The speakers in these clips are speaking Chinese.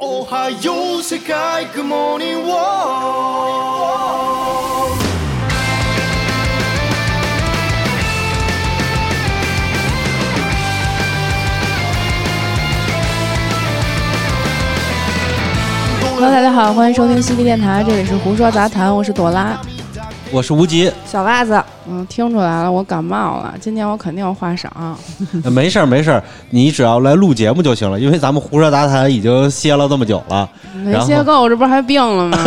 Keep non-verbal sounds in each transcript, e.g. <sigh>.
おはよう世界 Good morning world 哈喽，大家好，欢迎收听西皮电台，这里是胡说杂谈，我是朵拉。我是无极，小袜子， 嗯，听出来了，我感冒了，今天我肯定有话少。<laughs> 没事儿没事儿，你只要来录节目就行了，因为咱们胡说杂谈已经歇了这么久了，没歇够，这不是还病了吗？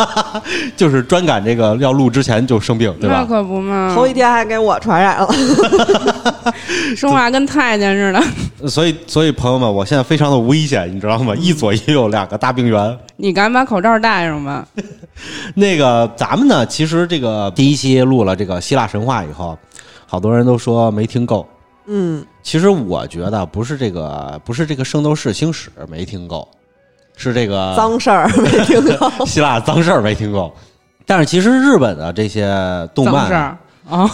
<laughs> 就是专赶这个要录之前就生病，对吧？那可不嘛，头一天还给我传染了，<laughs> 说话跟太监似的。所以，所以朋友们，我现在非常的危险，你知道吗？一左一右两个大病源。你赶紧把口罩戴上吧。那个，咱们呢，其实这个第一期录了这个希腊神话以后，好多人都说没听够。嗯，其实我觉得不是这个，不是这个《圣斗士星矢》没听够，是这个脏事儿没听够，<laughs> 希腊脏事儿没听够。但是其实日本的这些动漫啊，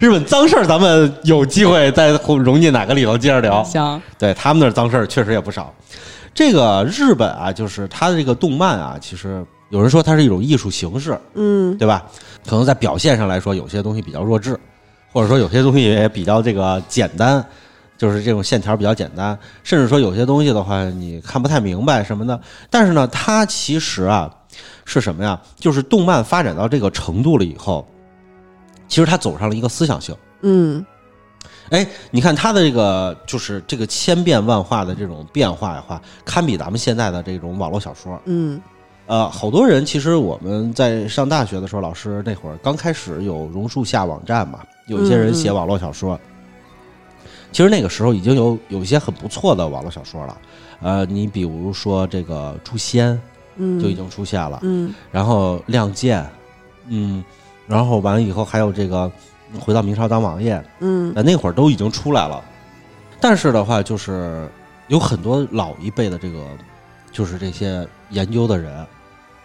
日本脏事儿，咱们有机会再融进哪个里头接着聊。行，对他们那脏事儿确实也不少。这个日本啊，就是它的这个动漫啊，其实有人说它是一种艺术形式，嗯，对吧？可能在表现上来说，有些东西比较弱智，或者说有些东西也比较这个简单，就是这种线条比较简单，甚至说有些东西的话，你看不太明白什么的。但是呢，它其实啊是什么呀？就是动漫发展到这个程度了以后，其实它走上了一个思想性，嗯。哎，你看它的这个，就是这个千变万化的这种变化的话，堪比咱们现在的这种网络小说。嗯，呃，好多人其实我们在上大学的时候，老师那会儿刚开始有榕树下网站嘛，有一些人写网络小说。其实那个时候已经有有一些很不错的网络小说了。呃，你比如说这个《诛仙》，嗯，就已经出现了。嗯，然后《亮剑》，嗯，然后完了以后还有这个。回到明朝当王爷，嗯，那会儿都已经出来了，但是的话，就是有很多老一辈的这个，就是这些研究的人，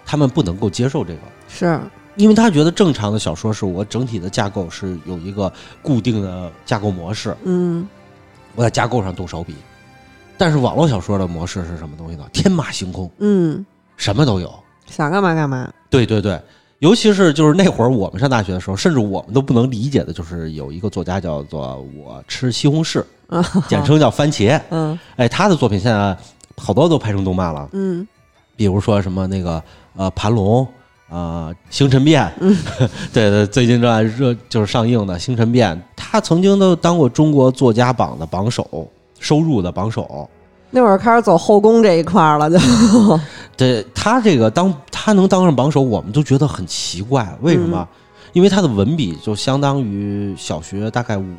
他们不能够接受这个，是。因为他觉得正常的小说是我整体的架构是有一个固定的架构模式，嗯，我在架构上动手笔，但是网络小说的模式是什么东西呢？天马行空，嗯，什么都有，想干嘛干嘛，对对对。尤其是就是那会儿我们上大学的时候，甚至我们都不能理解的，就是有一个作家叫做我吃西红柿，<laughs> 简称叫番茄。嗯，哎，他的作品现在好多都拍成动漫了。嗯，比如说什么那个呃盘龙啊星辰变，嗯 <laughs> 对对，最近正在热就是上映的星辰变，他曾经都当过中国作家榜的榜首，收入的榜首。那会儿开始走后宫这一块了，<laughs> 就对他这个当他能当上榜首，我们都觉得很奇怪，为什么？因为他的文笔就相当于小学大概五五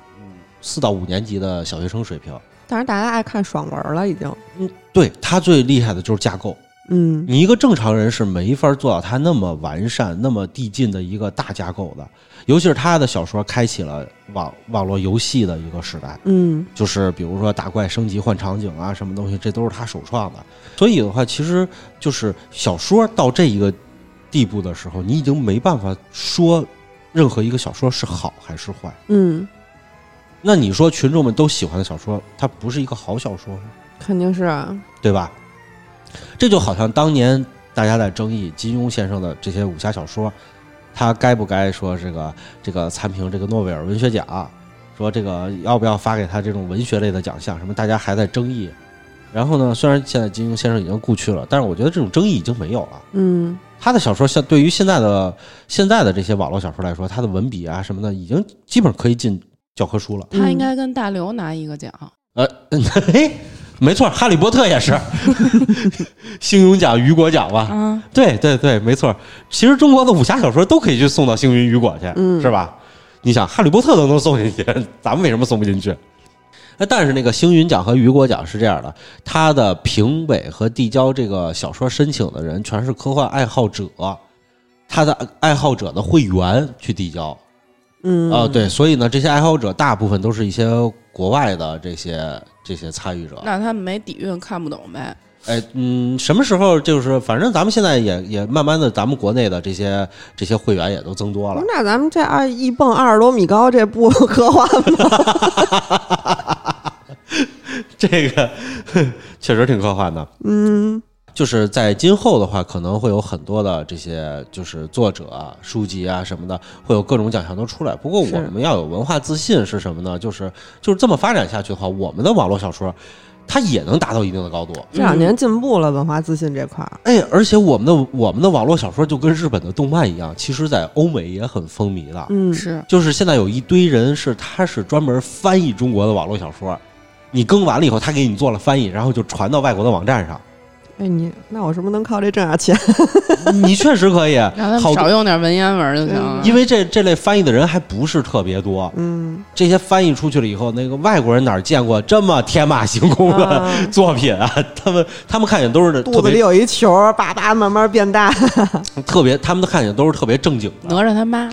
四到五年级的小学生水平。但是大家爱看爽文了，已经。嗯，对他最厉害的就是架构。嗯，你一个正常人是没法做到他那么完善、那么递进的一个大架构的。尤其是他的小说开启了网网络游戏的一个时代，嗯，就是比如说打怪升级换场景啊，什么东西，这都是他首创的。所以的话，其实就是小说到这一个地步的时候，你已经没办法说任何一个小说是好还是坏。嗯，那你说群众们都喜欢的小说，它不是一个好小说吗？肯定是啊，对吧？这就好像当年大家在争议金庸先生的这些武侠小说。他该不该说这个这个参评这个诺贝尔文学奖？说这个要不要发给他这种文学类的奖项？什么大家还在争议。然后呢，虽然现在金庸先生已经故去了，但是我觉得这种争议已经没有了。嗯，他的小说像对于现在的现在的这些网络小说来说，他的文笔啊什么的，已经基本可以进教科书了。他应该跟大刘拿一个奖。呃，<laughs> 嘿。没错，哈利波特也是，<laughs> 星云奖、雨果奖吧？嗯，对对对，没错。其实中国的武侠小说都可以去送到星云雨果去，是吧？你想，哈利波特都能送进去，<laughs> 咱们为什么送不进去？那但是那个星云奖和雨果奖是这样的，他的评委和递交这个小说申请的人全是科幻爱好者，他的爱好者的会员去递交。嗯，哦，对，所以呢，这些爱好者大部分都是一些国外的这些。这些参与者，那他们没底蕴，看不懂呗。哎，嗯，什么时候就是，反正咱们现在也也慢慢的，咱们国内的这些这些会员也都增多了。那咱们这二一蹦二十多米高，这不科幻吗？<laughs> 这个 <laughs> 确实挺科幻的。嗯，就是在今后的话，可能会有很多的这些就是作者啊、书籍啊什么的，会有各种奖项都出来。不过我们要有文化自信是什么呢？就是就是这么发展下去的话，我们的网络小说它也能达到一定的高度。这两年进步了，文化自信这块儿。哎，而且我们的我们的网络小说就跟日本的动漫一样，其实在欧美也很风靡的。嗯，是就是现在有一堆人是他是专门翻译中国的网络小说，你更完了以后，他给你做了翻译，然后就传到外国的网站上。哎，你那我是不是能靠这挣点钱？<laughs> 你确实可以，让他们好少用点文言文就行了。因为这这类翻译的人还不是特别多。嗯，这些翻译出去了以后，那个外国人哪儿见过这么天马行空的啊 <laughs> 作品啊？他们他们看见都是肚子里有一球，叭叭慢慢变大。<laughs> 特别，他们都看见都是特别正经的。哪吒他妈，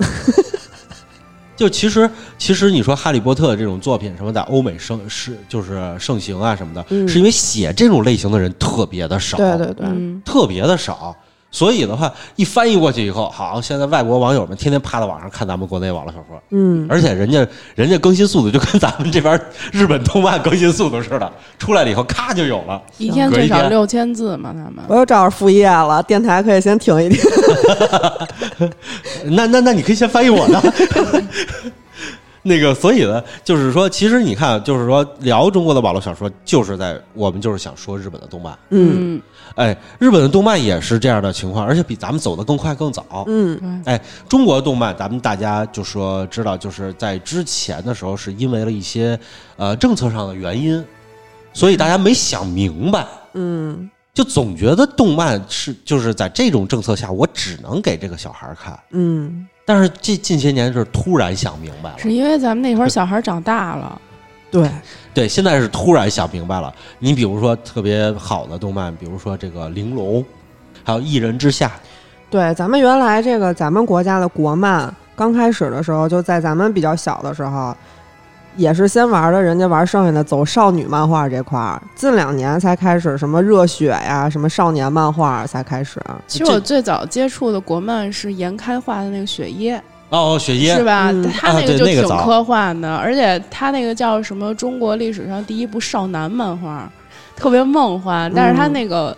就其实其实你说《哈利波特》这种作品什么在欧美盛是就是盛行啊什么的，嗯是因为写这种类型的人特别的少，对对对，嗯，特别的少。所以的话，一翻译过去以后，好，现在外国网友们天天趴在网上看咱们国内网络小说，嗯，而且人家人家更新速度就跟咱们这边日本动漫更新速度似的，出来了以后咔就有了。一天最少六千字嘛，他们我又找着副业了，电台可以先停一停。<laughs> 那那那你可以先翻译我的。那个，所以呢，就是说，其实你看，就是说聊中国的网络小说，就是在我们就是想说日本的动漫。嗯嗯哎，日本的动漫也是这样的情况，而且比咱们走得更快更早。嗯对，哎，中国动漫，咱们大家就说知道，就是在之前的时候，是因为了一些呃政策上的原因，所以大家没想明白，嗯就总觉得动漫是就是在这种政策下，我只能给这个小孩儿看。嗯，但是近近些年是突然想明白了，是因为咱们那会儿小孩长大了，对，对，现在是突然想明白了。你比如说特别好的动漫，比如说这个《玲珑》，还有《一人之下》，对，咱们原来这个咱们国家的国漫刚开始的时候，就在咱们比较小的时候，也是先玩的人家玩剩下的走少女漫画这块儿，近两年才开始什么热血呀，什么少年漫画才开始。其实我最早接触的国漫是严开画的那个《雪耶》，哦，雪耶是吧？嗯他啊那个就挺科幻的，而且他那个叫什么？中国历史上第一部少男漫画，特别梦幻，但是他嗯那个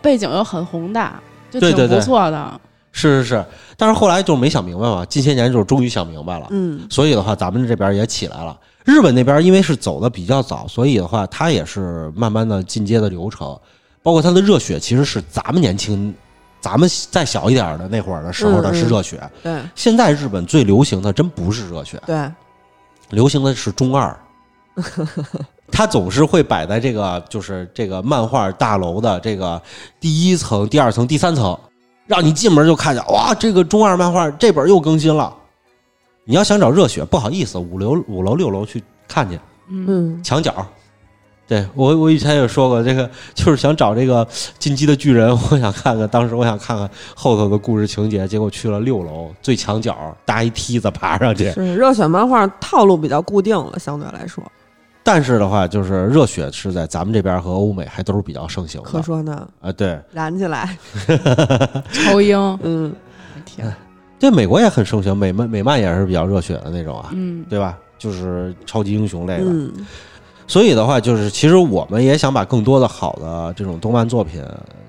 背景又很宏大，就挺不对对对错的。是是是，但是后来就没想明白嘛，近些年就是终于想明白了，嗯所以的话，咱们这边也起来了。日本那边因为是走的比较早，所以的话，它也是慢慢的进阶的流程，包括它的热血，其实是咱们年轻，咱们再小一点的那会儿的时候的是热血。对现在日本最流行的真不是热血，对，流行的是中二。<laughs> 它总是会摆在这个就是这个漫画大楼的这个第一层、第二层、第三层，让你进门就看见哇，这个中二漫画这本又更新了。你要想找热血，不好意思，五楼、五楼、六楼去看去，嗯，嗯。墙角。对我，我以前也说过，这个就是想找这个进击的巨人，<laughs> 我想看看，当时我想看看后头的故事情节，结果去了六楼最墙角，搭一梯子爬上去。是热血漫画套路比较固定了，相对来说，但是的话，就是热血是在咱们这边和欧美还都是比较盛行的。可说呢，啊。对。燃起来，<laughs> 超英，嗯。天，对，美国也很盛行，美漫美漫也是比较热血的那种啊，嗯，对吧？就是超级英雄类的。嗯所以的话，就是其实我们也想把更多的好的这种动漫作品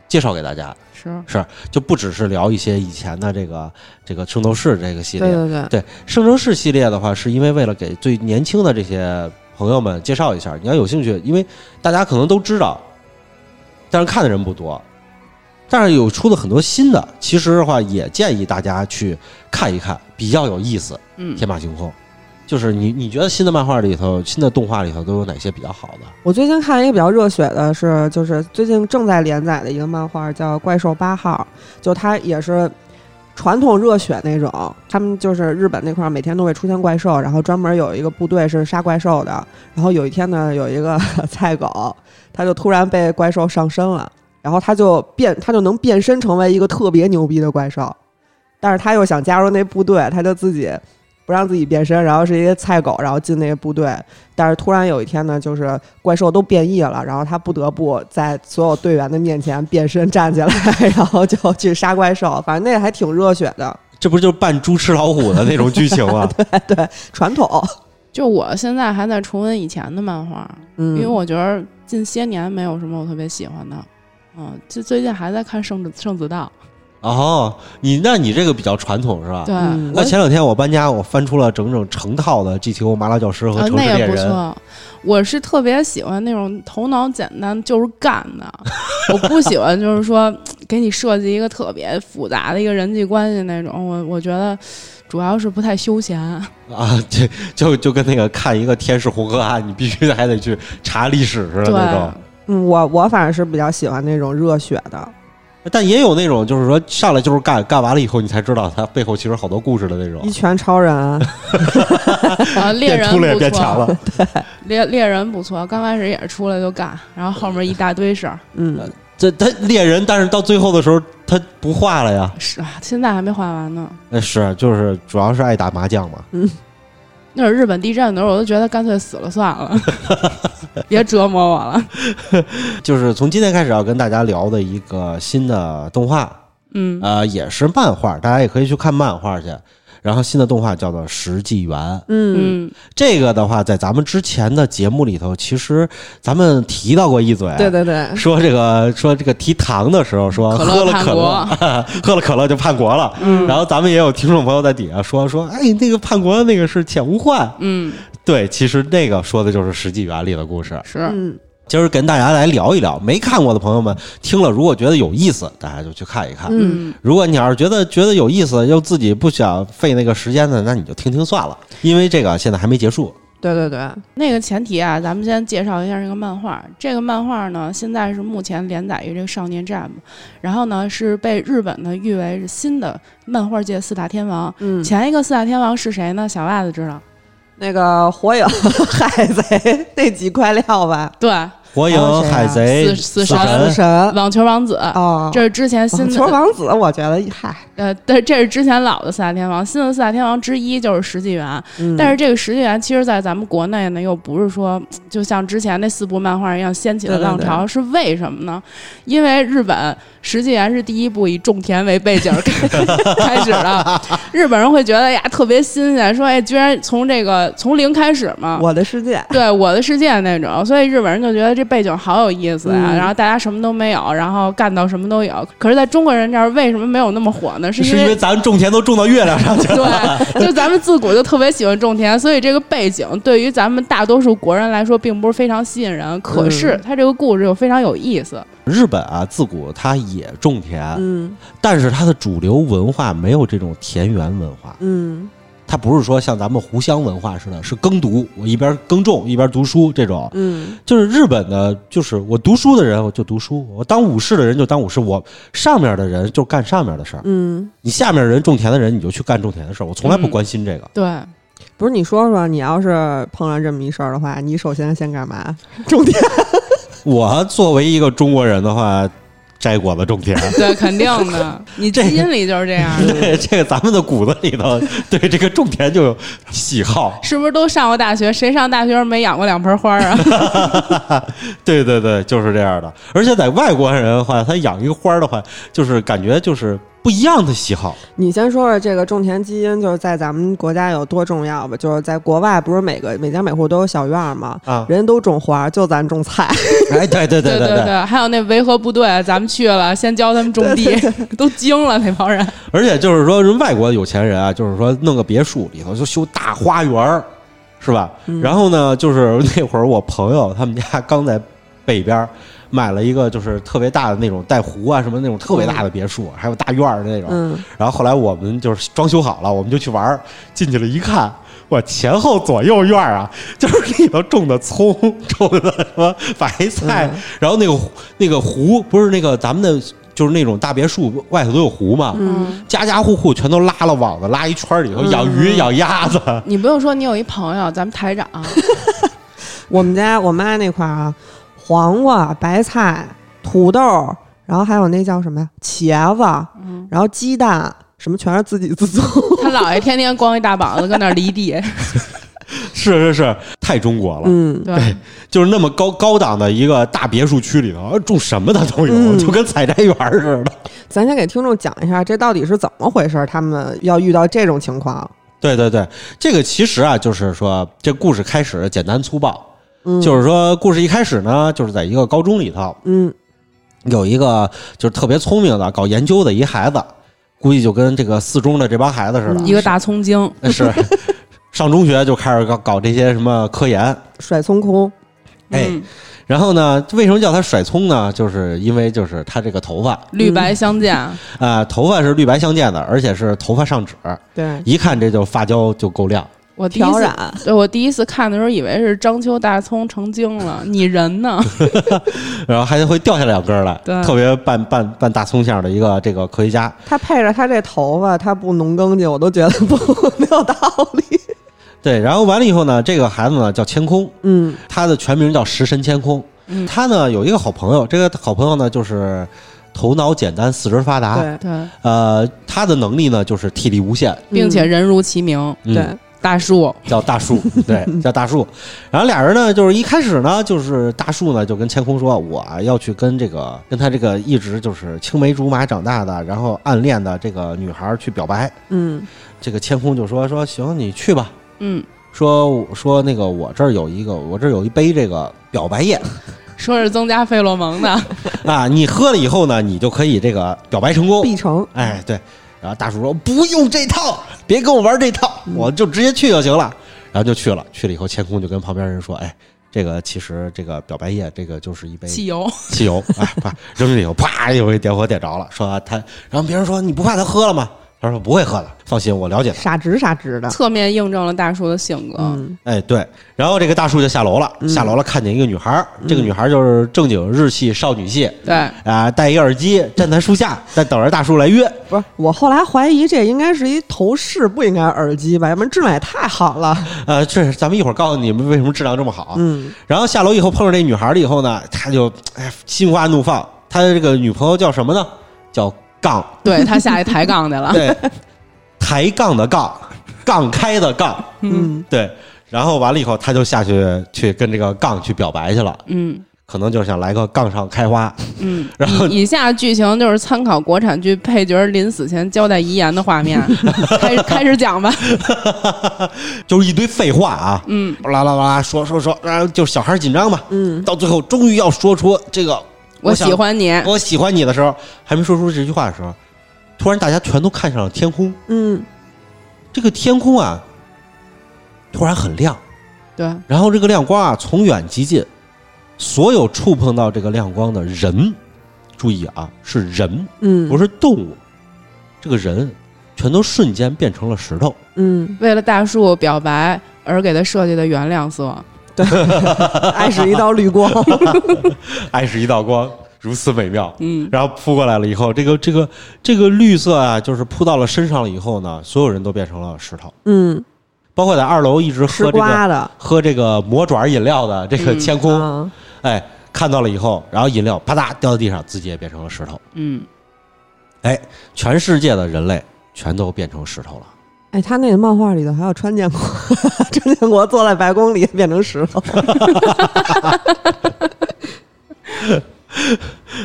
介绍给大家，是是就不只是聊一些以前的这个这个圣斗士这个系列。对对对，对圣斗士系列的话，是因为为了给最年轻的这些朋友们介绍一下，你要有兴趣，因为大家可能都知道，但是看的人不多。但是有出了很多新的，其实的话也建议大家去看一看，比较有意思，嗯，天马行空。就是你你觉得新的漫画里头、新的动画里头都有哪些比较好的？我最近看一个比较热血的是，就是最近正在连载的一个漫画叫《怪兽八号》，就它也是传统热血那种。他们就是日本那块儿每天都会出现怪兽，然后专门有一个部队是杀怪兽的。然后有一天呢，有一个菜狗，它就突然被怪兽上身了，然后他就变，他就能变身成为一个特别牛逼的怪兽，但是他又想加入那部队，他就自己。不让自己变身，然后是一个菜狗，然后进那个部队，但是突然有一天呢，就是怪兽都变异了，然后他不得不在所有队员的面前变身站起来，然后就去杀怪兽。反正那还挺热血的，<laughs> 这不就是扮猪吃老虎的那种剧情吗？<laughs> 对，传统。<laughs> 就我现在还在重温以前的漫画，嗯，因为我觉得近些年没有什么我特别喜欢的。嗯，就最近还在看《圣子圣子道哦，你那你这个比较传统是吧？》，对，那前两天我搬家，我翻出了整整成套的 GTO 麻辣教师和啊，城那个市猎人。不错。我是特别喜欢那种头脑简单就是干的，<laughs> 我不喜欢就是说给你设计一个特别复杂的一个人际关系那种。我我觉得主要是不太休闲。<laughs> 啊，这就就跟那个看一个天使红河岸，你必须还得去查历史似的那种。嗯，我我反正是比较喜欢那种热血的，但也有那种就是说上来就是干，干完了以后你才知道他背后其实好多故事的那种一。拳超人，<laughs> 啊，<laughs> 猎人变出来变强错，<laughs> 对。猎猎人不错，刚开始也是出来就干，然后后面一大堆事儿。嗯，这他猎人，但是到最后的时候他不画了呀。是啊，现在还没画完呢。那是就是主要是爱打麻将嘛。那会儿日本地震的时候，我都觉得干脆死了算了，<laughs> 别折磨我了。<laughs> 就是从今天开始要跟大家聊的一个新的动画，嗯，呃，也是漫画，大家也可以去看漫画去。然后新的动画叫做《石纪元》，嗯，嗯，这个的话，在咱们之前的节目里头，其实咱们提到过一嘴，对对对，说这个说这个提糖的时候说喝了可乐国，<laughs> 喝了可乐就叛国了。嗯。然后咱们也有听众朋友在底下说说，哎，那个叛国的那个是浅无幻。嗯，对，其实那个说的就是《石纪元》里的故事。是，嗯，今儿跟大家来聊一聊，没看过的朋友们听了，如果觉得有意思，大家就去看一看。嗯，如果你要是觉得觉得有意思，又自己不想费那个时间的，那你就听听算了，因为这个现在还没结束。对对对，那个前提啊，咱们先介绍一下这个漫画。这个漫画呢，现在是目前连载于这个少年 Jump，然后呢是被日本呢誉为是新的漫画界四大天王。嗯，前一个四大天王是谁呢？小袜子知道。那个火影、海贼那几块料吧，对，火影还有谁、啊海贼、死死死神网球王子。哦，这是之前新网球王子，我觉得嗨，呃，但这是之前老的四大天王，新的四大天王之一就是石纪元。嗯但是这个石纪元其实，在咱们国内呢，又不是说就像之前那四部漫画一样掀起了对对浪潮，是为什么呢？因为日本石纪元是第一部以种田为背景 <laughs> 开开始的，日本人会觉得呀特别新鲜，说哎，居然从这个从零开始嘛。我的世界，对我的世界那种，所以日本人就觉得这背景好有意思呀、嗯然后大家什么都没有，然后干到什么都有。可是，在中国人这儿为什么没有那么火呢？是因为是因为咱种田都种到月亮上去了。对，就咱们自古就特别喜欢种田，所以这个背景对于咱们大多数国人来说，并不是非常吸引人。可是它这个故事又非常有意思。日本啊，自古它也种田，嗯但是它的主流文化没有这种田园文化，嗯它不是说像咱们湖湘文化似的，是耕读，我一边耕种一边读书这种。嗯就是日本的，就是我读书的人我就读书，我当武士的人就当武士，我上面的人就干上面的事儿，嗯，你下面人种田的人你就去干种田的事儿，我从来不嗯关心这个。对，不是你说说，你要是碰上这么一事儿的话，你首先先干嘛？种田。<laughs> 我作为一个中国人的话，摘果子种田。<laughs> 对，肯定的，<laughs> 你这基因里就是这样的。<laughs> 对，这个咱们的骨子里头，对这个种田就有喜好。是不是都上过大学？谁上大学没养过两盆花啊？对对对，就是这样的。而且在外国人的话，他养一个花的话，就是感觉就是不一样的喜好。你先说说这个种田基因，就是在咱们国家有多重要吧？就是在国外，不是每个每家每户都有小院儿吗？啊人都种花，就咱种菜。<laughs> 哎，对对对对对。对，还有那维和部队，咱们去了，先教他们种地，<laughs> 都惊了那帮人。而且就是说，人外国有钱人啊，就是说弄个别墅里头就修大花园儿，是吧？然后呢，就是那会儿我朋友他们家刚在北边儿买了一个就是特别大的那种带湖啊什么那种特别大的别墅，还有大院儿的那种。嗯，然后后来我们就是装修好了，我们就去玩儿，进去了一看，我前后左右院儿啊，就是里头种的葱，种的什么白菜，然后那个那个湖不是那个咱们的。就是那种大别墅外头都有湖嘛，嗯，家家户户全都拉了网子，拉一圈儿里头养鱼、养鸭子。你不用说，你有一朋友，咱们台长，<laughs> 我们家我妈那块儿啊，黄瓜、白菜、土豆，然后还有那叫什么呀，茄子，嗯然后鸡蛋，什么全是自给自足。他 <laughs> 姥爷天天光一大膀子搁那儿犁地，<laughs> 是是是，太中国了。嗯，对，就是那么高高档的一个大别墅区里头，种什么的都有，嗯就跟采摘园似的。<laughs> 咱先给听众讲一下，这到底是怎么回事？他们要遇到这种情况，对对对，这个其实啊，就是说这故事开始简单粗暴，嗯，就是说故事一开始呢，就是在一个高中里头，嗯。有一个就是特别聪明的搞研究的一孩子，估计就跟这个四中的这帮孩子似的，一个大葱精，是。<laughs> 上中学就开始搞搞这些什么科研，甩葱空，哎，嗯。然后呢，为什么叫他甩葱呢？就是因为就是他这个头发。绿白相间，啊、头发是绿白相间的，而且是头发上指，对，一看这就发胶就够亮。我第一次，挑染，对我第一次看的时候以为是章丘大葱成精了，你人呢？<laughs> 然后还会掉下两根儿来，对特别半半半大葱馅的一个这个科学家。他配着他这头发，他不农耕去，我都觉得不 <laughs> 没有道理。对，然后完了以后呢，这个孩子呢叫千空，嗯他的全名叫食神千空。嗯他呢有一个好朋友，这个好朋友呢就是头脑简单，四肢发达。对对，呃，他的能力呢就是体力无限，并且人如其名，嗯对，大树，叫大树，<laughs> 对，叫大树。然后俩人呢，就是一开始呢，就是大树呢就跟千空说，我啊要去跟这个跟他这个一直就是青梅竹马长大的，然后暗恋的这个女孩去表白。嗯这个千空就说说行，你去吧。嗯，说说那个我这儿有一个，我这儿有一杯这个表白液说是增加费洛蒙的，<laughs> 啊，你喝了以后呢，你就可以这个表白成功。必成，哎，对。然后大叔说不用这套，别跟我玩这套，我就直接去就行了。然后就去了，去了以后，千空就跟旁边人说：“哎，这个其实这个表白液，这个就是一杯汽油，汽油，哎，啪扔进去以后，啪，一回点火点着了。说他，然后别人说你不怕他喝了吗？他说不会喝的，放心，我了解他。傻直傻直的。侧面印证了大叔的性格。嗯哎，对，然后这个大叔就下楼了，下楼了，看见一个女孩儿，这个女孩儿就是正经日系少女系对，啊，戴一耳机，站在树下，在等着大叔来约。不是，我后来怀疑这应该是一头饰，不应该耳机吧？要不然质量也太好了。呃，这咱们一会儿告诉你们为什么质量这么好。嗯然后下楼以后碰上这女孩了以后呢，他就哎心花怒放。他的这个女朋友叫什么呢？叫杠，对他下去抬杠去了。对，抬杠的杠，杠开的杠，嗯。对。然后完了以后，他就下去去跟这个杠去表白去了，嗯。可能就是想来个杠上开花。嗯，<laughs> 然后以以下剧情就是参考国产剧配角临死前交代遗言的画面，<laughs> 开始开始讲吧。<laughs> 就是一堆废话啊，嗯，啦啦啦说说说，然后就小孩紧张嘛，嗯，到最后终于要说出这个我喜欢你。我喜欢你的时候，还没说出这句话的时候，突然大家全都看向了天空，嗯。这个天空啊，突然很亮，对，然后这个亮光啊从远及近，所有触碰到这个亮光的人，注意啊，是人，嗯，不是动物，这个人全都瞬间变成了石头。嗯，为了大树表白而给他设计的原谅色，<laughs> 爱是一道绿光。<laughs> 爱是一道光，如此美妙。嗯，然后扑过来了以后，这个这个这个绿色啊，就是扑到了身上了以后呢，所有人都变成了石头，嗯，包括在二楼一直喝这个喝这个魔爪饮料的这个嗯天空，啊哎，看到了以后，然后饮料啪嗒掉到地上，自己也变成了石头。嗯，哎，全世界的人类全都变成石头了。哎，他那个漫画里头还有川建国，<laughs> 川建国坐在白宫里变成石头。<laughs>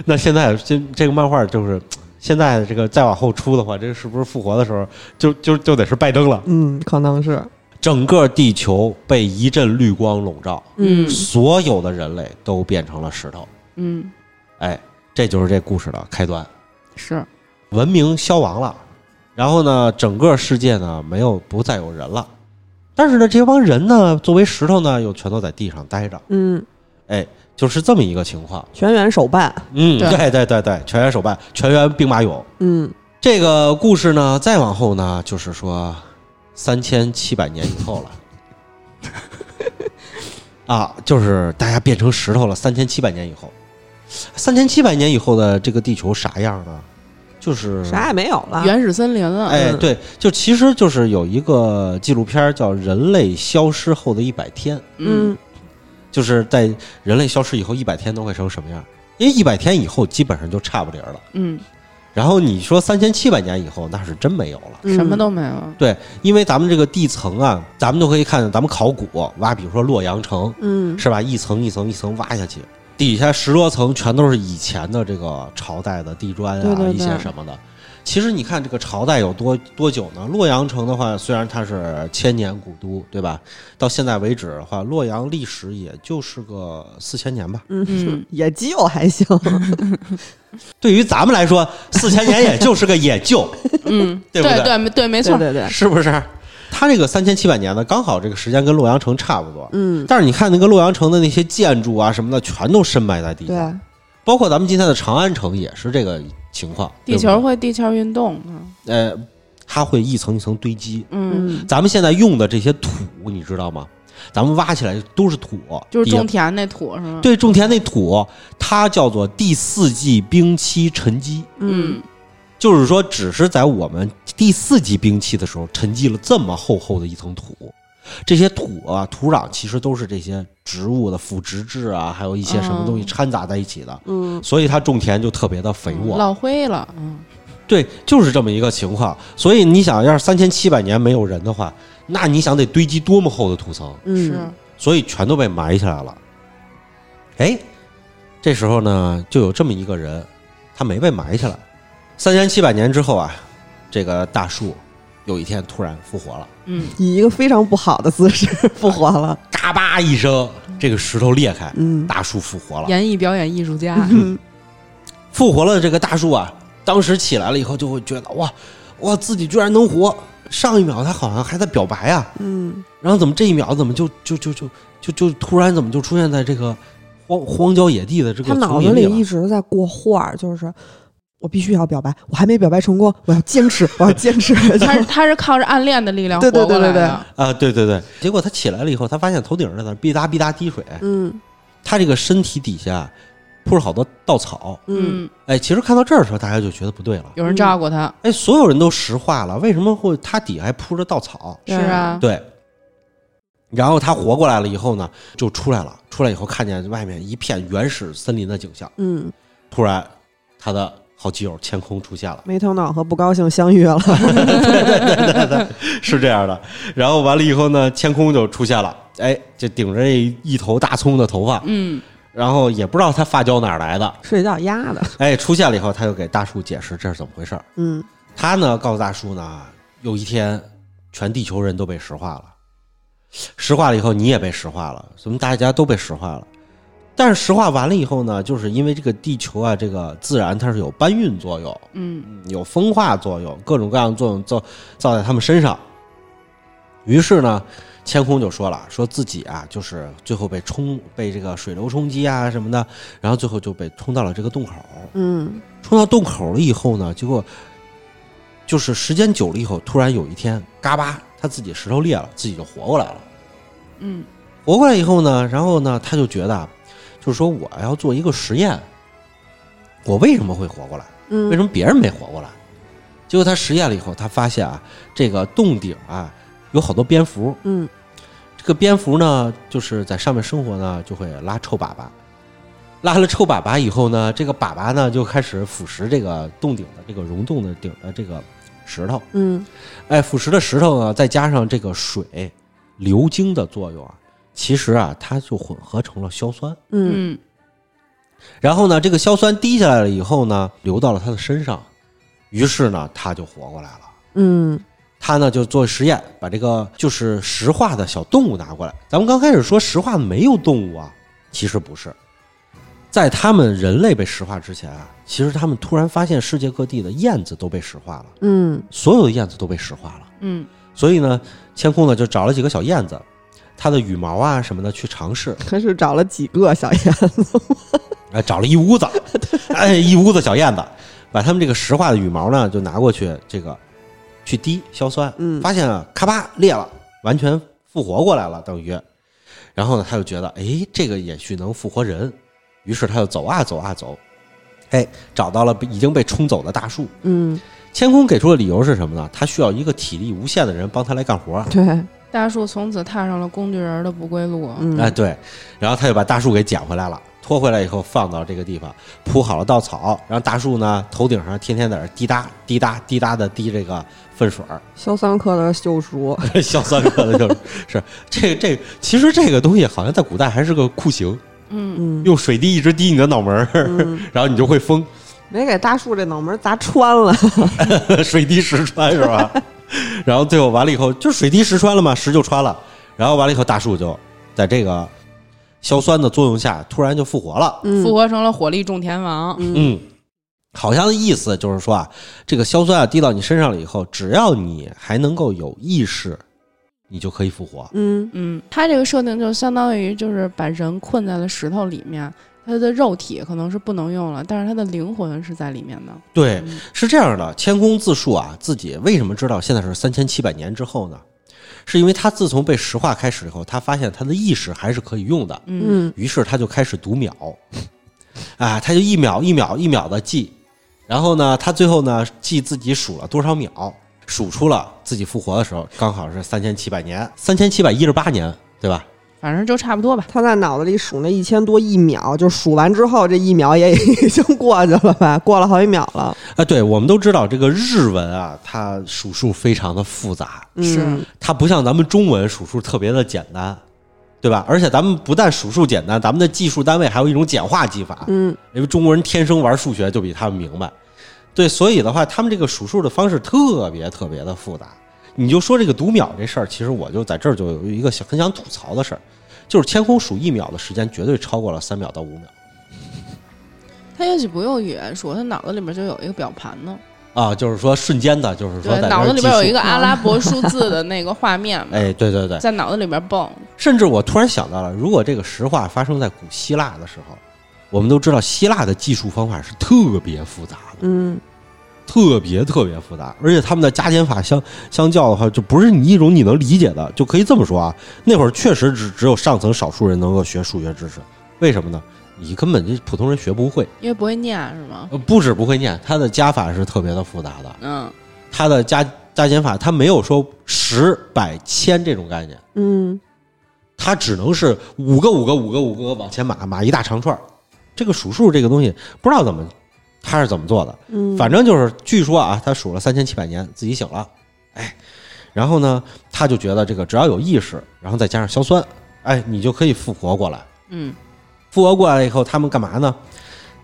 那现在这这个漫画就是。现在这个再往后出的话，这是不是复活的时候就就就得是拜登了？嗯，可能是。整个地球被一阵绿光笼罩，嗯所有的人类都变成了石头。嗯，哎，这就是这故事的开端。是，文明消亡了，然后呢，整个世界呢没有不再有人了，但是呢，这帮人呢作为石头呢又全都在地上待着，嗯，哎，就是这么一个情况。全员手办。嗯，对对对对对，全员手办，全员兵马俑。嗯这个故事呢，再往后呢，就是说三千七百年以后了。<laughs> 啊，就是大家变成石头了。三千七百年以后，三千七百年以后的这个地球啥样呢？就是啥也没有了。原始森林了。哎，嗯对，就其实就是有一个纪录片叫《人类消失后的一百天》，嗯，就是在人类消失以后一百天都会成什么样？因为一百天以后基本上就差不离儿了。嗯，然后你说三千七百年以后，那是真没有了。嗯什么都没有。对，因为咱们这个地层啊，咱们都可以看，咱们考古挖，比如说洛阳城，嗯是吧？一层一层一层挖下去，底下十多层全都是以前的这个朝代的地砖啊，对对对一些什么的。其实你看这个朝代有多多久呢？洛阳城的话，虽然它是千年古都，对吧？到现在为止的话，洛阳历史也就是个四千年吧。嗯，也就还行。<laughs> 对于咱们来说，四千年也就是个也就，嗯，对不对对对对，没错对，对对，是不是？它这个三千七百年呢，刚好这个时间跟洛阳城差不多。嗯，但是你看那个洛阳城的那些建筑啊什么的，全都深埋在地对下，，包括咱们今天的长安城也是这个情况。地球会地壳运动，嗯呃，它会一层一层堆积。嗯，嗯，咱们现在用的这些土，你知道吗？咱们挖起来都是土，就是种田那土是吗？对种田那土，它叫做第四纪冰期沉积，嗯，就是说，只是在我们第四级冰期的时候沉积了这么厚厚的一层土。这些土啊，土壤其实都是这些植物的腐殖质啊，还有一些什么东西嗯掺杂在一起的，嗯，所以它种田就特别的肥沃。老灰了，嗯，对，就是这么一个情况。所以你想，要是三千七百年没有人的话，那你想得堆积多么厚的土层？嗯是，所以全都被埋起来了。哎，这时候呢，就有这么一个人，他没被埋起来。三千七百年之后啊，这个大树有一天突然复活了，嗯，以一个非常不好的姿势 <laughs> 复活了。嘎巴一声，这个石头裂开，嗯，大树复活了。演艺表演艺术家，嗯。复活了这个大树啊，当时起来了以后就会觉得哇，哇，自己居然能活。上一秒他好像还在表白啊，嗯，然后怎么这一秒怎么就就就就就就突然怎么就出现在这个荒荒郊野地的这个他脑子里一直在过画儿，就是我必须要表白，我还没表白成功，我要坚持，我要坚持。<laughs> 他是他是靠着暗恋的力量对对活过来对对的，啊，对对对，结果他起来了以后，他发现头顶上在那滴答滴答滴水，嗯他这个身体底下铺了好多稻草。嗯，嗯，哎，其实看到这儿的时候，大家就觉得不对了。有人照顾他，哎，所有人都石化了，为什么会他底下还铺着稻草？是啊，对。然后他活过来了以后呢，就出来了。出来以后，看见外面一片原始森林的景象。嗯，突然，他的好基友千空出现了，没头脑和不高兴相遇了。是这样的。然后完了以后呢，千空就出现了，哎，就顶着一一头大葱的头发，嗯，然后也不知道他发胶哪儿来的，睡觉压的。哎，出现了以后，他就给大树解释这是怎么回事儿。嗯他呢告诉大树呢，有一天全地球人都被石化了，石化了以后你也被石化了，怎么大家都被石化了。但是石化完了以后呢，就是因为这个地球啊，这个自然它是有搬运作用，嗯，有风化作用，各种各样的作用造造在他们身上。于是呢，千空就说了，说自己啊，就是最后被冲被这个水流冲击啊什么的，然后最后就被冲到了这个洞口。嗯冲到洞口了以后呢，结果就是时间久了以后，突然有一天，嘎巴，他自己石头裂了，自己就活过来了。嗯，活过来以后呢，然后呢，他就觉得啊，就是说我要做一个实验，我为什么会活过来？嗯，为什么别人没活过来？结果他实验了以后，他发现啊，这个洞顶啊有好多蝙蝠，嗯这个蝙蝠呢，就是在上面生活呢，就会拉臭粑粑。拉了臭粑粑以后呢，这个粑粑呢就开始腐蚀这个洞顶的这个溶洞的顶的这个石头。嗯哎，腐蚀的石头呢，再加上这个水流经的作用啊，其实啊，它就混合成了硝酸。嗯嗯，然后呢，这个硝酸滴下来了以后呢，流到了他的身上，于是呢，他就活过来了。嗯他呢就做实验，把这个就是石化的小动物拿过来。咱们刚开始说石化没有动物啊，其实不是，在他们人类被石化之前啊，其实他们突然发现世界各地的燕子都被石化了，嗯所有的燕子都被石化了。嗯，所以呢，千空呢就找了几个小燕子，它的羽毛啊什么的去尝试，<laughs> 他是找了几个小燕子。<laughs> 哎，找了一屋子，哎，一屋子小燕子，把它们这个石化的羽毛呢就拿过去，这个去滴硝酸，嗯发现啊，咔吧裂了，完全复活过来了，等于。然后呢，他就觉得，哎，这个也许能复活人，于是他就走啊走啊走，哎，找到了已经被冲走的大树。嗯，千空给出的理由是什么呢？他需要一个体力无限的人帮他来干活。对，大树从此踏上了工具人的不归路。嗯哎，对，然后他就把大树给捡回来了，拖回来以后放到这个地方，铺好了稻草，然后大树呢头顶上天天在那滴答滴答滴答的滴这个粪水儿，硝酸克的救赎。<laughs> 硝酸克的就是是这个这个，其实这个东西好像在古代还是个酷刑，嗯，嗯，用水滴一直滴你的脑门儿，嗯 <laughs> 然后你就会疯，没给大树这脑门砸穿了。<laughs> 水滴石穿是吧？然后最后完了以后，就水滴石穿了嘛，石就穿了。然后完了以后，大树就在这个硝酸的作用下，突然就复活了。嗯复活成了火力种田王。嗯，好像的意思就是说啊，这个硝酸啊滴到你身上了以后，只要你还能够有意识，你就可以复活。嗯嗯，他这个设定就相当于就是把人困在了石头里面，他的肉体可能是不能用了，但是他的灵魂是在里面的。对，嗯是这样的，千空自述啊，自己为什么知道现在是三千七百年之后呢？是因为他自从被石化开始以后，他发现他的意识还是可以用的，嗯嗯于是他就开始读秒，啊，他就一秒一秒一秒的记，然后呢，他最后呢记自己数了多少秒，数出了自己复活的时候刚好是三千七百年，三千七百一十八年，对吧？反正就差不多吧。他在脑子里数那一千多一秒，就数完之后，这一秒也 <laughs> 已经过去了吧？过了好几秒了。啊，对，我们都知道这个日文啊，它数数非常的复杂，是嗯它不像咱们中文数数特别的简单，对吧？而且咱们不但数数简单，咱们的计数单位还有一种简化技法，嗯因为中国人天生玩数学就比他们明白，对，所以的话，他们这个数数的方式特别特别的复杂。你就说这个读秒这事儿，其实我就在这儿就有一个想很想吐槽的事儿，就是天空数一秒的时间绝对超过了三秒到五秒 <laughs> 他也许不用语言说，他脑子里面就有一个表盘呢。啊，就是说瞬间的，就是说，在脑子里边有一个阿拉伯 <laughs> 数字的那个画面嘛，哎，对对对，在脑子里边蹦。甚至我突然想到了，如果这个实话发生在古希腊的时候，我们都知道希腊的技术方法是特别复杂的，嗯特别特别复杂，而且他们的加减法相相较的话，就不是你一种你能理解的，就可以这么说啊。那会儿确实只只有上层少数人能够学数学知识，为什么呢？你根本就普通人学不会，因为不会念是吗？呃，不止不会念，它的加法是特别的复杂的，嗯，它的加加减法它没有说十百千这种概念。嗯它只能是五个五个五个五个往前码码一大长串儿。这个数数这个东西不知道怎么他是怎么做的，嗯，反正就是据说啊，他数了三千七百年，自己醒了，哎，然后呢，他就觉得这个只要有意识，然后再加上硝酸，哎，你就可以复活过来。嗯，复活过来以后，他们干嘛呢？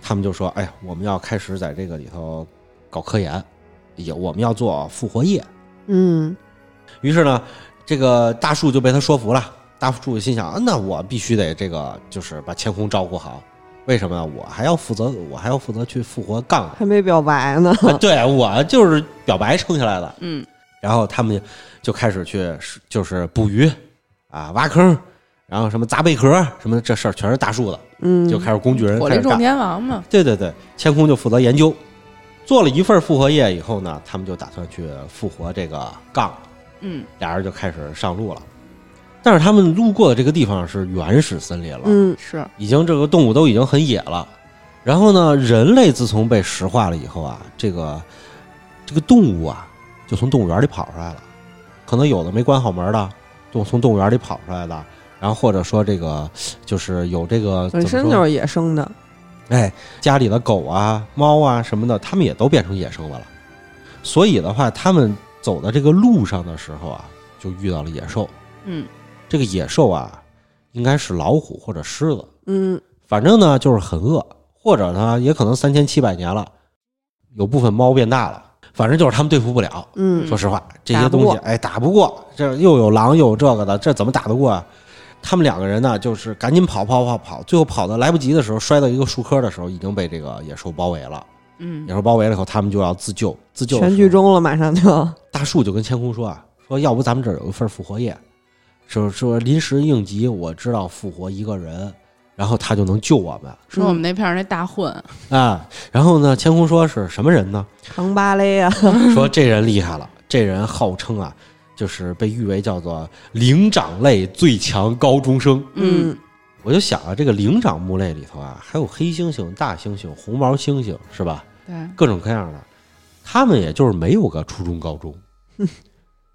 他们就说：“哎呀，我们要开始在这个里头搞科研，也我们要做复活液。”嗯于是呢，这个大树就被他说服了。大树心想：啊那我必须得这个，就是把千空照顾好。为什么呢？我还要负责，我还要负责去复活杠还没表白呢。啊对我就是表白撑下来的。嗯，然后他们就开始去，就是捕鱼啊，挖坑，然后什么砸贝壳什么，这事儿全是大树的，嗯，就开始工具人火力种。天王嘛。对对对，千空就负责研究。做了一份复活液以后呢，他们就打算去复活这个杠。嗯，俩人就开始上路了。但是他们路过的这个地方是原始森林了，嗯是，已经这个动物都已经很野了。然后呢，人类自从被石化了以后啊，这个这个动物啊，就从动物园里跑出来了。可能有的没关好门的，动从动物园里跑出来的，然后或者说这个就是有这个本身就是野生的。哎，家里的狗啊、猫啊什么的，它们也都变成野生的了。所以的话，他们走的这个路上的时候啊，就遇到了野兽。嗯，这个野兽啊，应该是老虎或者狮子，嗯反正呢就是很饿，或者呢也可能三千七百年了，有部分猫变大了，反正就是他们对付不了。嗯说实话，这些东西哎打不过，这又有狼又有这个的，这怎么打得过啊？他们两个人呢，就是赶紧跑跑跑跑，最后跑的来不及的时候，摔到一个树棵的时候，已经被这个野兽包围了。嗯野兽包围了以后，他们就要自救，自救全剧终了，马上就。大树就跟千空说啊，说要不咱们这儿有一份复活液，说说临时应急，我知道复活一个人，然后他就能救我们说我们那片儿那大混，啊。然后呢，千空说是什么人呢？扛芭蕾啊，<laughs> 说这人厉害了，这人号称啊，就是被誉为叫做灵长类最强高中生。嗯，我就想啊，这个灵长目类里头啊，还有黑猩猩、大猩猩、红毛猩猩，是吧？对，各种各样的，他们也就是没有个初中、高中。<laughs>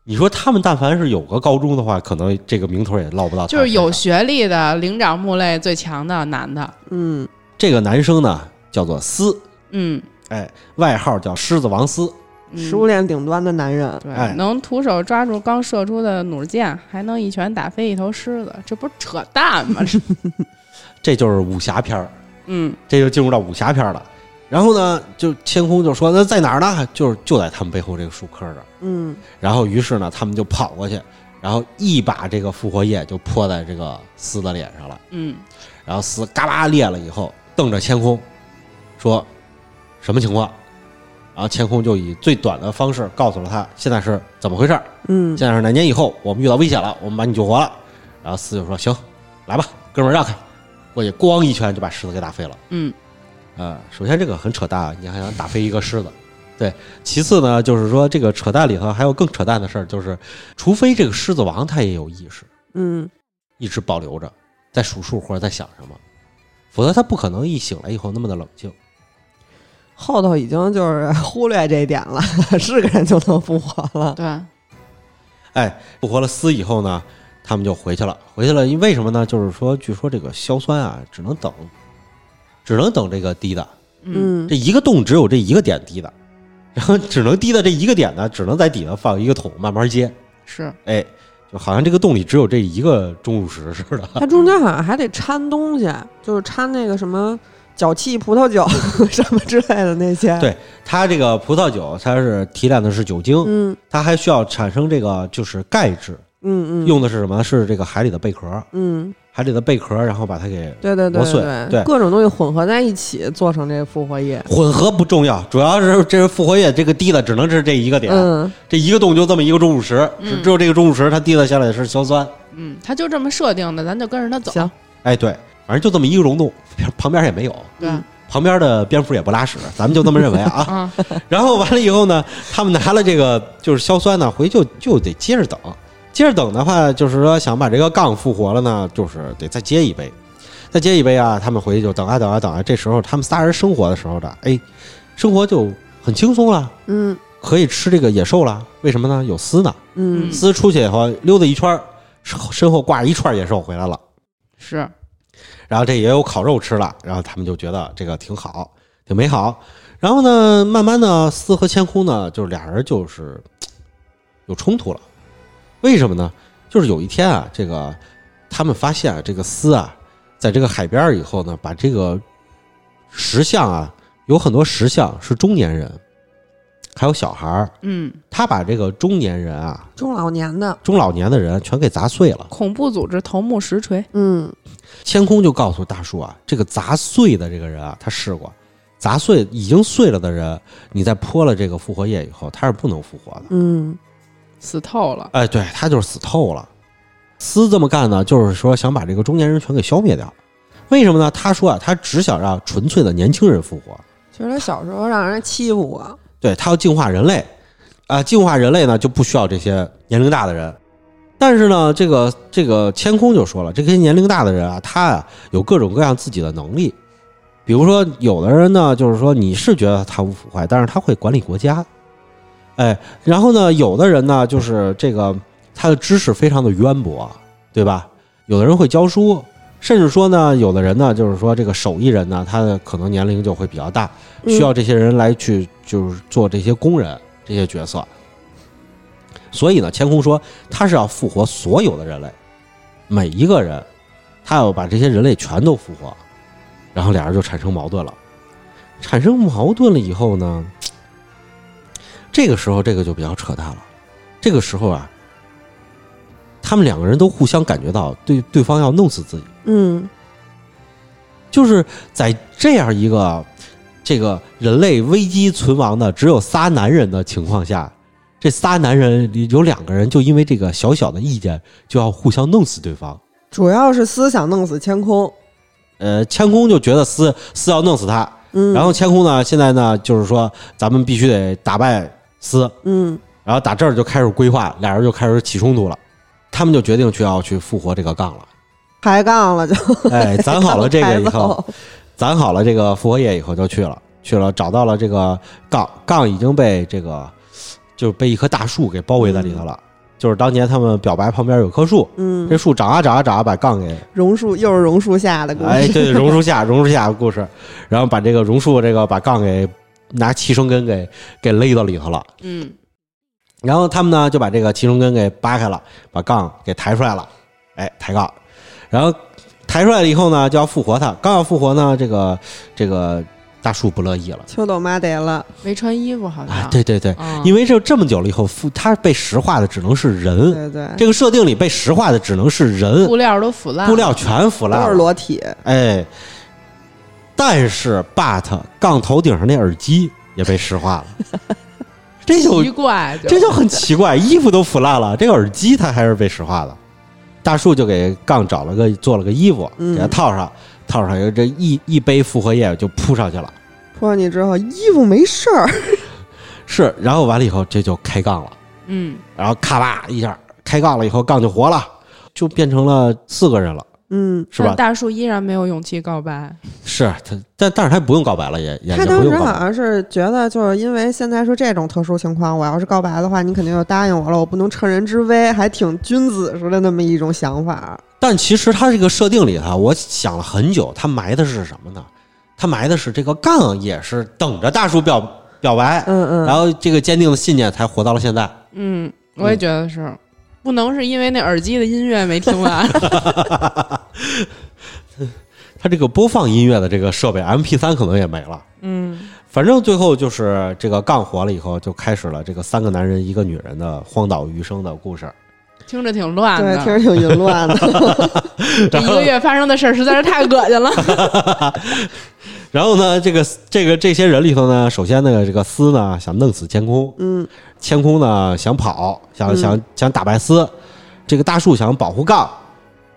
你说他们但凡是有个高中的话，可能这个名头也落不到就是有学历的灵长目类最强的男的。嗯这个男生呢，叫做斯，嗯哎，外号叫狮子王斯。嗯食物链顶端的男人。对，哎能徒手抓住刚射出的弩箭，还能一拳打飞一头狮子，这不是扯淡吗？这 <laughs> 这就是武侠片儿，嗯这就进入到武侠片儿了。然后呢，就天空就说：“那在哪儿呢？就是就在他们背后这个树棵这儿。嗯，”然后于是呢，他们就跑过去，然后一把这个复活液就泼在这个丝的脸上了。嗯然后丝嘎巴裂了以后，瞪着天空说：“什么情况？”然后天空就以最短的方式告诉了他现在是怎么回事。嗯，现在是哪年以后，我们遇到危险了，我们把你救活了。然后丝就说：“行，来吧，哥们儿让开。”过去咣一拳就把狮子给打飞了。嗯啊、首先这个很扯淡啊，你还想打飞一个狮子？对，其次呢，就是说这个扯淡里头还有更扯淡的事儿，就是除非这个狮子王他也有意识，嗯，一直保留着，在数数或者在想什么，否则他不可能一醒来以后那么的冷静。后头已经就是忽略这一点了，<laughs> 是个人就能复活了。对，哎，复活了丝以后呢，他们就回去了。回去了，因为什么呢？就是说，据说这个硝酸啊，只能等，只能等这个滴的，嗯。嗯这一个洞只有这一个点滴的，然后只能滴的这一个点呢，只能在底下放一个桶慢慢接。是，哎，就好像这个洞里只有这一个钟乳石似的。它中间好像还得掺东西，就是掺那个什么脚气葡萄酒 <laughs> 什么之类的那些。对它这个葡萄酒，它是提炼的是酒精，嗯。它还需要产生这个就是钙质，嗯嗯，用的是什么？是这个海里的贝壳，嗯，海里的贝壳，然后把它给对对对磨碎对对各种东西混合在一起做成这个复活液。混合不重要，主要是这是复活液这个滴的只能是这一个点，嗯这一个洞就这么一个钟乳石，只有这个钟乳石它滴的下来是硝酸。嗯，他就这么设定的，咱就跟着他走。行，哎，对，反正就这么一个溶洞，旁边也没有，对，旁边的蝙蝠也不拉屎，咱们就这么认为啊。啊，<laughs> 然后完了以后呢，他们拿了这个就是硝酸呢，回去就就得接着等，接着等的话，就是说想把这个杠复活了呢，就是得再接一杯，再接一杯啊。他们回去就等啊等啊等啊，这时候他们仨人生活的时候的，哎，生活就很轻松了，嗯可以吃这个野兽了。为什么呢？有丝呢，嗯丝出去以后溜达一圈儿，身身后挂着一串野兽回来了。是，然后这也有烤肉吃了，然后他们就觉得这个挺好，挺美好。然后呢，慢慢的，丝和千空呢，就是俩人就是有冲突了。为什么呢？就是有一天啊，这个他们发现啊，这个丝啊，在这个海边儿以后呢，把这个石像啊，有很多石像是中年人，还有小孩儿。嗯，他把这个中年人啊、中老年的，中老年的人全给砸碎了。恐怖组织头目实锤。嗯千空就告诉大叔啊，这个砸碎的这个人啊，他试过，砸碎已经碎了的人，你在泼了这个复活液以后，他是不能复活的。嗯死透了。哎，对他就是死透了。司这么干呢，就是说想把这个中年人全给消灭掉。为什么呢？他说啊，他只想让纯粹的年轻人复活，就是他小时候让人欺负过，对他要净化人类，啊、净化人类呢就不需要这些年龄大的人。但是呢，这个这个千空就说了，这些年龄大的人啊，他啊有各种各样自己的能力，比如说有的人呢，就是说你是觉得他无腐坏，但是他会管理国家，哎，然后呢，有的人呢，就是这个他的知识非常的渊博，对吧？有的人会教书，甚至说呢，有的人呢，就是说这个手艺人呢，他的可能年龄就会比较大，嗯需要这些人来去就是做这些工人这些角色。所以呢，千空说他是要复活所有的人类，每一个人，他要把这些人类全都复活，然后俩人就产生矛盾了。产生矛盾了以后呢，这个时候这个就比较扯淡了。这个时候啊，他们两个人都互相感觉到对对方要弄死自己。嗯就是在这样一个这个人类危机存亡的只有仨男人的情况下，这仨男人里有两个人就因为这个小小的意见就要互相弄死对方。主要是思想弄死千空，呃，千空就觉得思思要弄死他，嗯，然后千空呢，现在呢就是说咱们必须得打败司，嗯。然后打这儿就开始规划，俩人就开始起冲突了。他们就决定去要去复活这个杠了。抬杠了就，哎，攒好了这个以后，<laughs> 攒好了这个复活液以后就去了，去了找到了这个杠，杠已经被这个就被一棵大树给包围在里头了。就是当年他们表白旁边有棵树，嗯。这，树长啊长啊长啊，把杠给榕树又是榕树下的故事，哎，对，榕树下榕树下的故事，然后把这个榕树这个把杠给拿齐生根给给勒到里头了。嗯，然后他们呢就把这个齐生根给扒开了，把杠给抬出来了，哎，抬杠，然后抬出来了以后呢，就要复活他。刚要复活呢，这个这个大树不乐意了，秋斗妈得了，没穿衣服好像。啊，对对对，嗯因为这这么久了以后，复他被石化的只能是人，对对，这个设定里被石化的只能是人，布料都腐烂，布料全腐烂都是，裸体，哎，但是 but 杠头顶上那耳机也被石化了，<laughs> 这就奇怪，这就很奇怪，衣服都腐烂了，这个耳机它还是被石化的。大树就给杠找了个做了个衣服，嗯。给它套上，套上这一一杯复活液就扑上去了。扑上去之后衣服没事儿，<laughs> 是，然后完了以后这就开杠了，嗯，然后咔吧一下开杠了以后杠就活了，就变成了四个人了，嗯，是吧但？大树依然没有勇气告白。是他，但但是他不用告白了，也也他当。时好像是觉得，就是因为现在是这种特殊情况，我要是告白的话，你肯定就答应我了，我不能趁人之危，还挺君子似的那么一种想法。但其实他这个设定里头，我想了很久，他埋的是什么呢？他埋的是这个杠也是等着大树表表白，嗯嗯，然后这个坚定的信念才活到了现在。嗯，我也觉得是，不能是因为那耳机的音乐没听完。<laughs> 他这个播放音乐的这个设备 MP 三可能也没了。嗯，反正最后就是这个干活了以后，就开始了这个三个男人一个女人的荒岛余生的故事。听着挺乱对，的。听着挺淫乱的。<laughs> 这一个月发生的事儿实在是太恶心了。<laughs> 然后呢，这个这个这些人里头呢，首先呢，这个司呢想弄死千空，嗯千空呢想跑，想嗯想想打败司，这个大树想保护杠。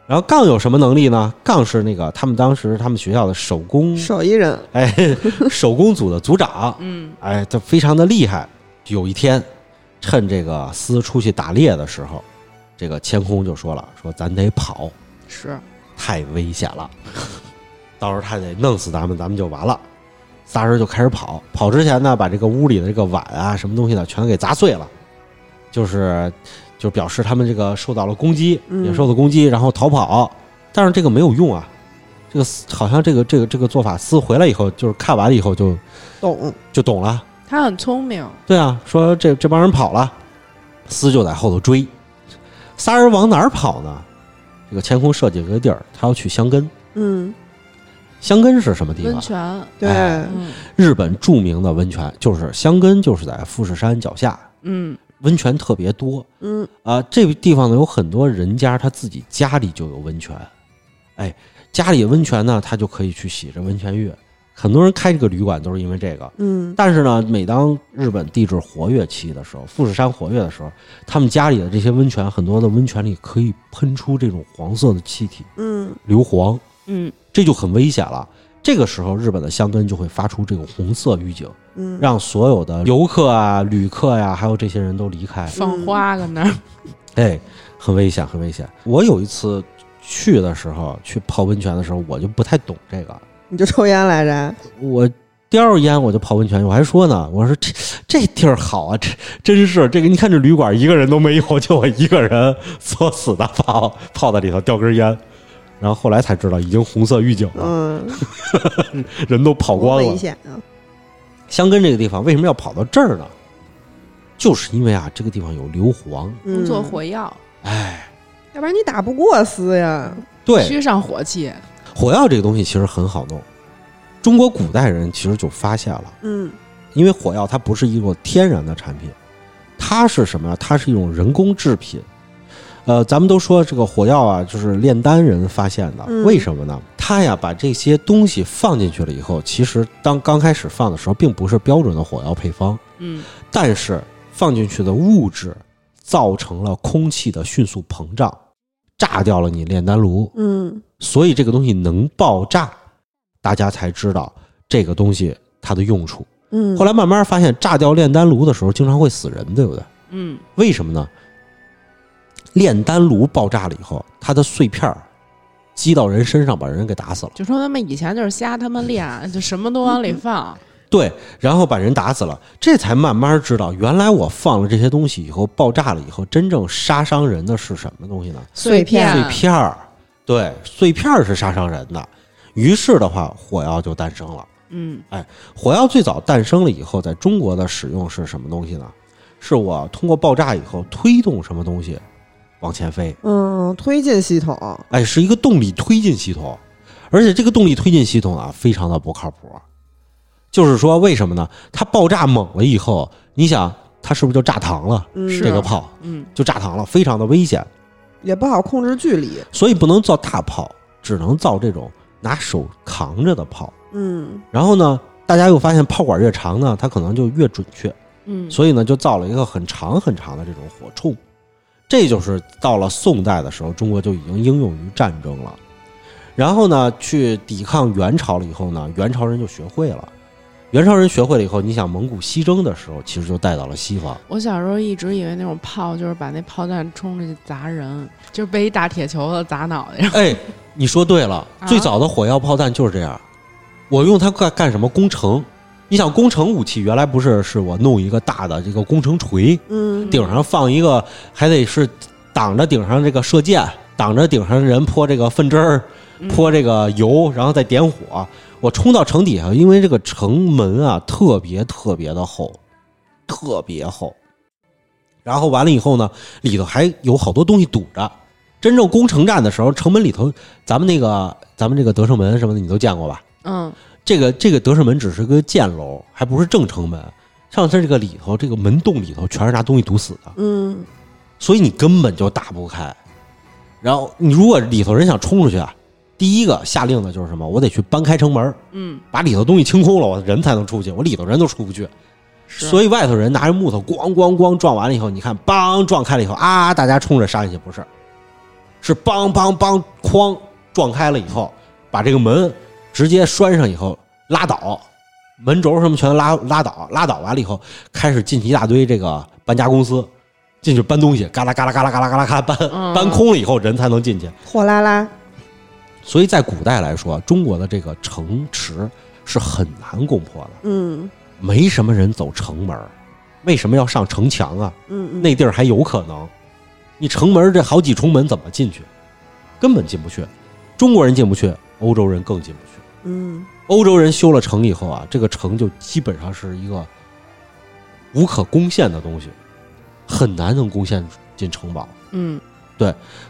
然后杠有什么能力呢？杠是那个他们当时他们学校的手工手艺人，哎 <laughs> 手工组的组长，嗯哎，他非常的厉害。有一天，趁这个司出去打猎的时候，这个千空就说了：“说咱得跑，是，太危险了，<laughs> 到时候他得弄死咱们，咱们就完了。”仨人就开始跑，跑之前呢，把这个屋里的这个碗啊什么东西的全给砸碎了，就是就表示他们这个受到了攻击，嗯野兽的攻击，然后逃跑。但是这个没有用啊，这个好像这个这个这个做法，司回来以后就是看完了以后就懂，就懂了。他很聪明。对啊，说这这帮人跑了，司就在后头追。仨人往哪儿跑呢？这个千空设计了个地儿，他要去香根。嗯，香根是什么地方？温泉，对，哎嗯日本著名的温泉就是香根，就是在富士山脚下，嗯温泉特别多嗯啊、这个地方呢，有很多人家他自己家里就有温泉，哎，家里有温泉呢，他就可以去洗这温泉浴。很多人开这个旅馆都是因为这个。嗯但是呢，每当日本地质活跃期的时候，富士山活跃的时候，他们家里的这些温泉，很多的温泉里可以喷出这种黄色的气体，嗯硫磺，嗯这就很危险了。这个时候，日本的香根就会发出这种红色预警，嗯，让所有的游客啊、旅客呀、还有这些人都离开。放花搁那儿。<laughs> 哎，很危险，很危险。我有一次去的时候，去泡温泉的时候，我就不太懂这个。你就抽烟来着？我叼着烟我就泡温泉，我还说呢，我说这这地儿好啊，这真是这个，你看这旅馆一个人都没有，就我一个人作死的泡泡在里头叼根烟，然后后来才知道已经红色预警了，嗯，<laughs> 人都跑光了危。险啊！香根这个地方为什么要跑到这儿呢？就是因为啊，这个地方有硫磺，工作嗯火药，哎，要不然你打不过司呀。对，虚上火气。火药这个东西其实很好弄，中国古代人其实就发现了。嗯因为火药它不是一个天然的产品，它是什么呀？它是一种人工制品。呃，咱们都说这个火药啊，就是炼丹人发现的，嗯为什么呢？他呀把这些东西放进去了以后，其实当刚开始放的时候，并不是标准的火药配方，嗯但是放进去的物质造成了空气的迅速膨胀，炸掉了你炼丹炉，嗯所以这个东西能爆炸，大家才知道这个东西它的用处。嗯，后来慢慢发现，炸掉炼丹炉的时候经常会死人，对不对？嗯为什么呢？炼丹炉爆炸了以后，它的碎片儿击到人身上，把人给打死了。就说他们以前就是瞎他妈炼，就什么都往里放。对，然后把人打死了，这才慢慢知道，原来我放了这些东西以后，爆炸了以后，真正杀伤人的是什么东西呢？碎片碎片儿。对，碎片儿是杀伤人的。于是的话，火药就诞生了。嗯哎火药最早诞生了以后，在中国的使用是什么东西呢？是我通过爆炸以后推动什么东西往前飞，嗯，推进系统，哎，是一个动力推进系统，而且这个动力推进系统啊，非常的不靠谱。就是说，为什么呢？它爆炸猛了以后，你想它是不是就炸膛了？嗯，这个炮嗯就炸膛了，非常的危险。也不好控制距离。所以不能造大炮，只能造这种拿手扛着的炮。嗯然后呢，大家又发现炮管越长呢，它可能就越准确，嗯，所以呢，就造了一个很长很长的这种火铳。这就是到了宋代的时候，中国就已经应用于战争了。然后呢，去抵抗元朝了以后呢，元朝人就学会了。元朝人学会了以后，你想蒙古西征的时候，其实就带到了西方。我小时候一直以为那种炮就是把那炮弹冲出去砸人，就是被一大铁球子砸脑袋上。哎，你说对了，啊最早的火药炮弹就是这样。我用它干干什么？攻城。你想，攻城武器原来不是是我弄一个大的这个攻城锤，嗯顶上放一个，还得是挡着顶上这个射箭，挡着顶上人泼这个粪汁儿，嗯泼这个油，然后再点火。我冲到城底下，因为这个城门啊特别特别的厚，特别厚。然后完了以后呢，里头还有好多东西堵着。真正攻城战的时候，城门里头，咱们那个咱们这个德胜门什么的，你都见过吧？嗯这个这个德胜门只是个箭楼，还不是正城门。上次这个里头，这个门洞里头全是拿东西堵死的，嗯所以你根本就打不开。然后你如果里头人想冲出去啊，第一个下令的就是什么？我得去搬开城门，嗯，把里头东西清空了，我人才能出去，我里头人都出不去。是所以外头人拿着木头咣咣咣撞完了以后，你看梆撞开了以后啊，大家冲着杀进去，不是，是梆梆梆哐撞开了以后，把这个门直接拴上以后拉倒，门轴什么全拉拉倒，拉倒完了以后，开始进去一大堆这个搬家公司进去搬东西，嘎啦嘎啦嘎啦嘎啦嘎啦嘎搬嗯搬空了以后人才能进去。货拉拉，所以在古代来说，中国的这个城池是很难攻破的，嗯没什么人走城门，为什么要上城墙啊？嗯嗯，那地儿还有可能，你城门这好几重门怎么进去？根本进不去。中国人进不去，欧洲人更进不去。嗯欧洲人修了城以后啊，这个城就基本上是一个无可攻陷的东西，很难能攻陷进城堡。嗯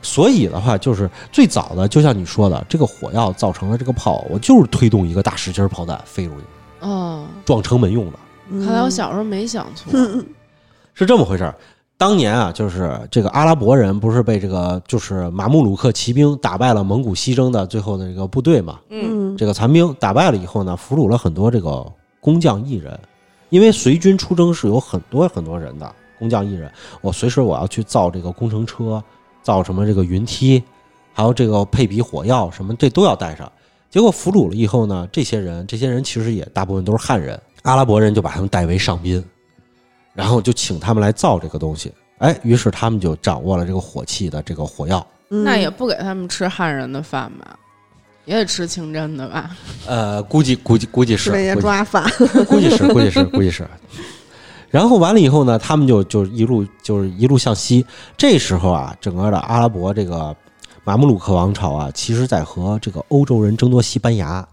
所以的话，就是最早的，就像你说的，这个火药造成了这个炮，我就是推动一个大石心儿炮弹飞出去哦，撞城门用的，嗯，看来我小时候没想错。嗯 <laughs> 是这么回事儿。当年啊，就是这个阿拉伯人不是被这个就是马穆鲁克骑兵打败了蒙古西征的最后的这个部队嘛？嗯嗯这个残兵打败了以后呢，俘虏了很多这个工匠艺人，因为随军出征是有很多很多人的工匠艺人，我随时我要去造这个工程车，造什么这个云梯，还有这个配比火药什么，这都要带上。结果俘虏了以后呢，这些人这些人其实也大部分都是汉人，阿拉伯人就把他们带为上宾，然后就请他们来造这个东西。哎，于是他们就掌握了这个火器的这个火药。嗯那也不给他们吃汉人的饭吧，也得吃清真的吧？呃，估计估计估计是是那些估计抓饭，<laughs> 估计是，估计是，估计是。然后完了以后呢，他们就就一路就是一路向西。这时候啊，整个的阿拉伯这个马穆鲁克王朝啊，其实在和这个欧洲人争夺西班牙。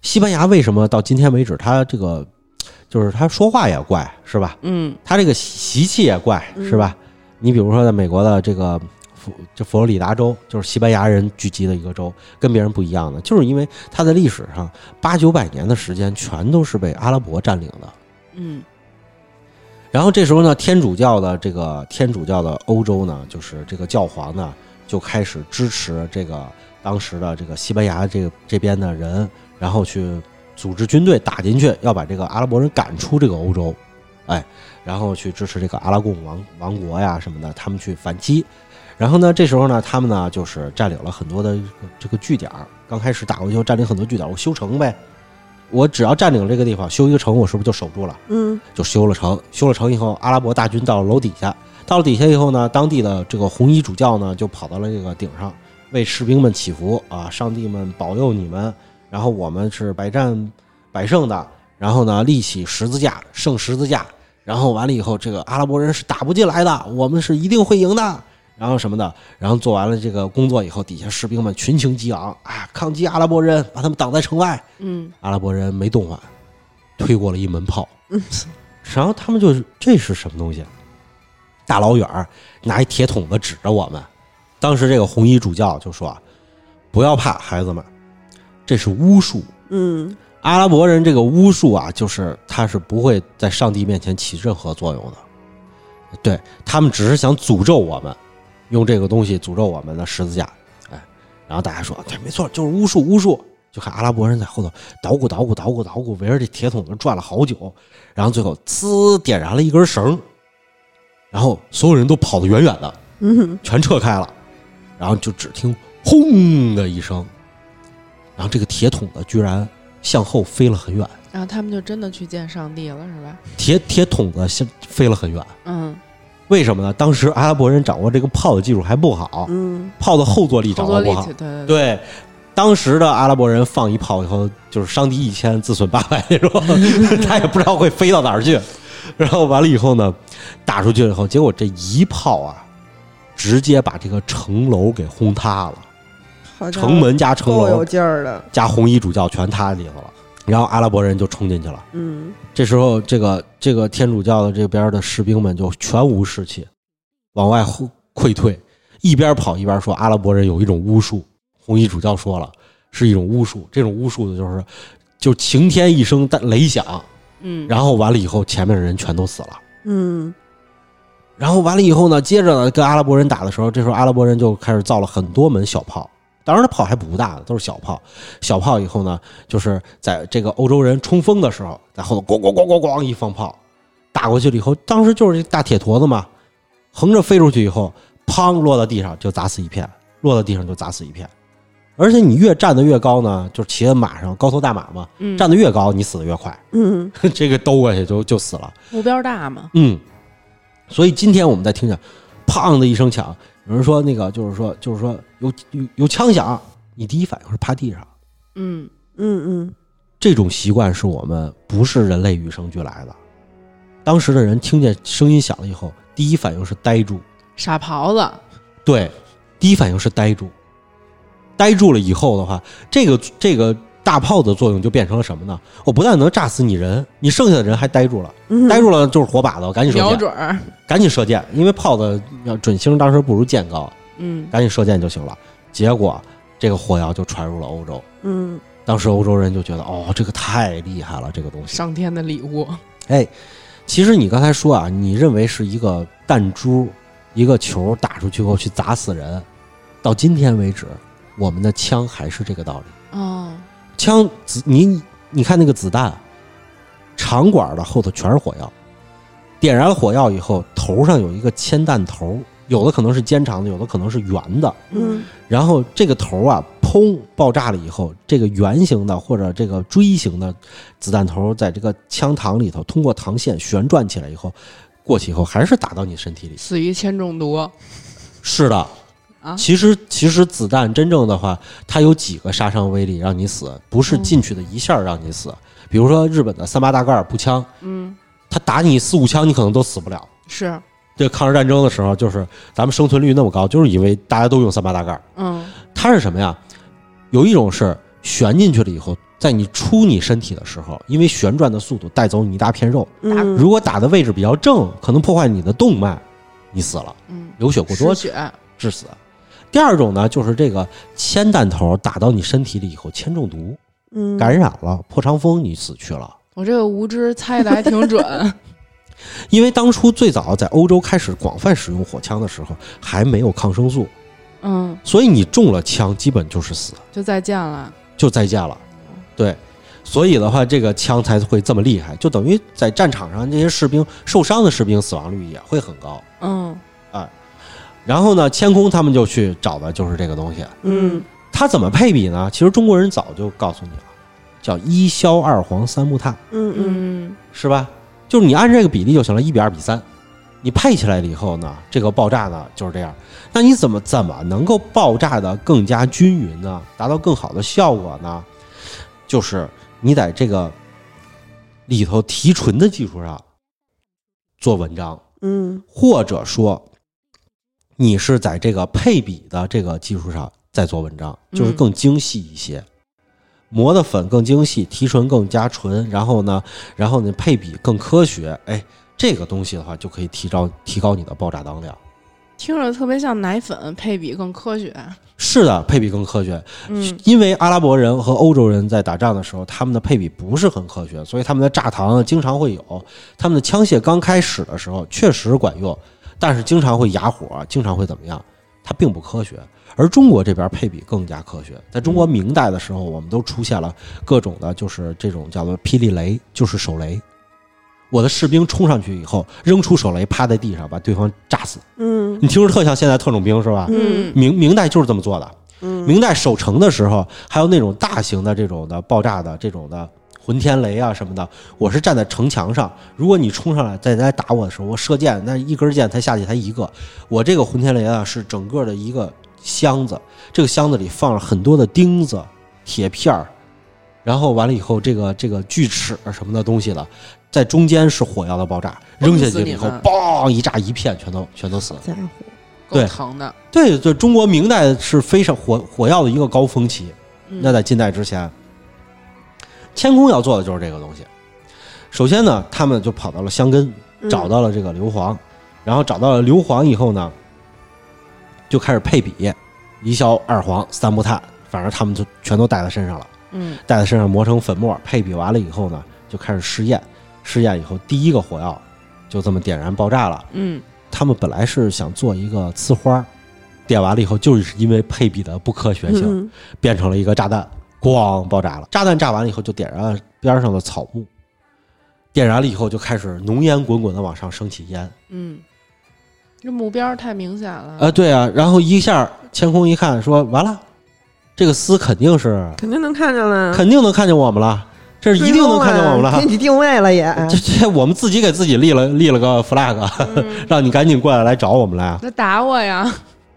西班牙为什么到今天为止，他这个就是他说话也怪，是吧？嗯他这个习气也怪，是吧？你比如说，在美国的这个佛就佛罗里达州，就是西班牙人聚集的一个州，跟别人不一样的，就是因为它在历史上八九百年的时间全都是被阿拉伯占领的。嗯然后这时候呢，天主教的这个天主教的欧洲呢，就是这个教皇呢，就开始支持这个当时的这个西班牙这个这边的人，然后去组织军队打进去，要把这个阿拉伯人赶出这个欧洲，哎，然后去支持这个阿拉贡王王国呀什么的，他们去反击。然后呢，这时候呢，他们呢就是占领了很多的这个据点。刚开始打过去后，占领很多据点，我修城呗。我只要占领这个地方，修一个城，我是不是就守住了？嗯就修了城。修了城以后，阿拉伯大军到了楼底下，到了底下以后呢，当地的这个红衣主教呢就跑到了这个顶上，为士兵们祈福啊，上帝们保佑你们，然后我们是百战百胜的，然后呢立起十字架，圣十字架，然后完了以后，这个阿拉伯人是打不进来的，我们是一定会赢的。然后什么的，然后做完了这个工作以后，底下士兵们群情激昂，啊，抗击阿拉伯人，把他们挡在城外。嗯，阿拉伯人没动换，推过了一门炮，嗯然后他们就是这是什么东西？大老远儿拿一铁桶子指着我们。当时这个红衣主教就说：“不要怕，孩子们，这是巫术。嗯阿拉伯人这个巫术啊，就是他是不会在上帝面前起任何作用的。对他们只是想诅咒我们，用这个东西诅咒我们的十字架。哎，然后大家说对，没错，就是巫术，巫术。就看阿拉伯人在后头捣鼓捣鼓捣鼓捣鼓，围着这铁桶子转了好久，然后最后呲点燃了一根绳，然后所有人都跑得远远的，嗯全撤开了，然后就只听轰的一声，然后这个铁桶子居然向后飞了很远，然后他们就真的去见上帝了，是吧？铁铁桶子先飞了很远。嗯，为什么呢？当时阿拉伯人掌握这个炮的技术还不好，嗯炮的后坐力掌握不好。对当时的阿拉伯人放一炮以后，就是伤敌一千，自损八百那种，<laughs> 他也不知道会飞到哪儿去。然后完了以后呢，打出去了以后，结果这一炮啊，直接把这个城楼给轰塌了，城门加城楼有楼劲儿的。加红衣主教全塌里头了。然后阿拉伯人就冲进去了。嗯这时候，这个这个天主教的这边的士兵们就全无士气，往外后溃退，一边跑一边说阿拉伯人有一种巫术。红衣主教说了，是一种巫术，这种巫术的就是就晴天一声雷响，嗯，然后完了以后，前面的人全都死了。嗯然后完了以后呢，接着呢跟阿拉伯人打的时候，这时候阿拉伯人就开始造了很多门小炮，当然，炮还不大的，都是小炮。小炮以后呢，就是在这个欧洲人冲锋的时候，在后头咣咣咣咣咣一放炮，打过去了以后，当时就是这大铁坨子嘛，横着飞出去以后，砰落到地上就砸死一片，落到地上就砸死一片。而且你越站得越高呢，就是骑在马上，高头大马嘛，站得越高，你死得越快，嗯这个兜过去就就死了。目标大嘛，嗯，所以今天我们再听见“砰”的一声响，有人说那个就是说就是说有有有枪响，你第一反应是趴地上。嗯嗯嗯这种习惯是我们不是人类与生俱来的。当时的人听见声音响了以后，第一反应是呆住，傻狍子，对，第一反应是呆住。呆住了以后的话，这个这个大炮的作用就变成了什么呢？我不但能炸死你人，你剩下的人还呆住了，嗯，呆住了就是活靶子，赶紧射箭，瞄准，赶紧射箭，因为炮的要准星当时不如箭高，嗯。赶紧射箭就行了。结果这个火药就传入了欧洲，嗯。当时欧洲人就觉得哦，这个太厉害了，这个东西。上天的礼物，哎，其实你刚才说啊，你认为是一个弹珠，一个球打出去后去砸死人，到今天为止，我们的枪还是这个道理。哦，枪子，你你看那个子弹，长管的后头全是火药，点燃了火药以后，头上有一个铅弹头，有的可能是尖长的，有的可能是圆的。嗯然后这个头啊，砰爆炸了以后，这个圆形的或者这个锥形的子弹头在这个枪膛里头，通过膛线旋转起来以后，过去以后还是打到你身体里。死于铅中毒是的，啊，其实其实子弹真正的话，它有几个杀伤威力让你死，不是进去的一下让你死。比如说日本的三八大盖儿步枪，嗯，它打你四五枪，你可能都死不了。是，这抗日战争的时候，就是咱们生存率那么高，就是因为大家都用三八大盖儿。嗯它是什么呀？有一种是旋进去了以后，在你出你身体的时候，因为旋转的速度带走你一大片肉。嗯，如果打的位置比较正，可能破坏你的动脉，你死了，嗯，流血过多失血，致死。第二种呢，就是这个铅弹头打到你身体里以后，铅中毒嗯感染了，破伤风，你死去了。我这个无知猜的还挺准，<laughs> 因为当初最早在欧洲开始广泛使用火枪的时候，还没有抗生素，嗯，所以你中了枪，基本就是死。就再见了，就再见了。对，所以的话，这个枪才会这么厉害，就等于在战场上这些士兵受伤的士兵死亡率也会很高。嗯然后呢，千空他们就去找的就是这个东西。嗯它怎么配比呢？其实中国人早就告诉你了，叫一硝二黄三木炭，嗯嗯嗯是吧？就是你按这个比例就行了，一比二比三。你配起来了以后呢，这个爆炸呢就是这样。那你怎么怎么能够爆炸的更加均匀呢？达到更好的效果呢？就是你在这个里头提纯的基础上做文章，嗯或者说你是在这个配比的这个基础上再做文章，就是嗯更精细一些。磨的粉更精细，提纯更加纯，然后呢，然后呢配比更科学，哎，这个东西的话就可以提高提高你的爆炸当量。听着特别像奶粉，配比更科学。是的，配比更科学，嗯因为阿拉伯人和欧洲人在打仗的时候，他们的配比不是很科学，所以他们的炸膛啊经常会有，他们的枪械刚开始的时候确实管用，但是经常会哑火，经常会怎么样？它并不科学。而中国这边配比更加科学，在中国明代的时候，我们都出现了各种的，就是这种叫做霹雳雷，就是手雷。我的士兵冲上去以后，扔出手雷，趴在地上把对方炸死。嗯你听着特像现在特种兵是吧？嗯明明代就是这么做的。嗯明代守城的时候，还有那种大型的这种的爆炸的这种的混天雷啊什么的，我是站在城墙上，如果你冲上来再来打我的时候，我射箭，那一根箭才下去才一个，我这个混天雷啊是整个的一个箱子，这个箱子里放了很多的钉子、铁片儿，然后完了以后，这个这个锯齿什么的东西的，在中间是火药的爆炸，扔下去以后嘣一炸一片，全都全都死。家伙，够对。疼的。对对，中国明代是非常火火药的一个高峰期。嗯。那在近代之前，天空要做的就是这个东西。首先呢，他们就跑到了香根，嗯。找到了这个硫磺，然后找到了硫磺以后呢，就开始配比，一硝二黄三木炭，反正他们就全都带在身上了，嗯。带在身上磨成粉末，配比完了以后呢，就开始试验，试验以后第一个火药就这么点燃爆炸了。嗯。他们本来是想做一个呲花儿，点完了以后，就是因为配比的不科学性，嗯。变成了一个炸弹，咣爆炸了。炸弹炸完了以后，就点燃了边上的草木，点燃了以后就开始浓烟滚滚的往上升起烟。嗯，这目标太明显了。呃，对啊，然后一下天空一看，说完了，这个丝肯定是肯定能看见了，肯定能看见我们了，这是一定能看见我们了给。你定位了也，这这我们自己给自己立了立了个 flag，嗯让你赶紧过来来找我们来啊！那打我呀！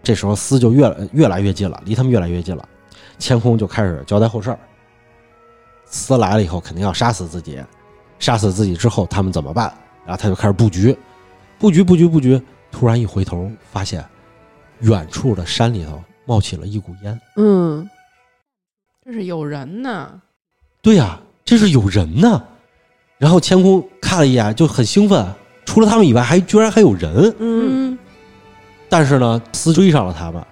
这时候丝就越来越来越近了，离他们越来越近了。千空就开始交代后事儿。丝来了以后，肯定要杀死自己，杀死自己之后，他们怎么办？然后他就开始布局，布局，布局，布局。突然一回头，发现远处的山里头冒起了一股烟。嗯这是有人呢。对呀、这是有人呢。然后千空看了一眼，就很兴奋，除了他们以外，还居然还有人。嗯嗯但是呢，丝追上了他们，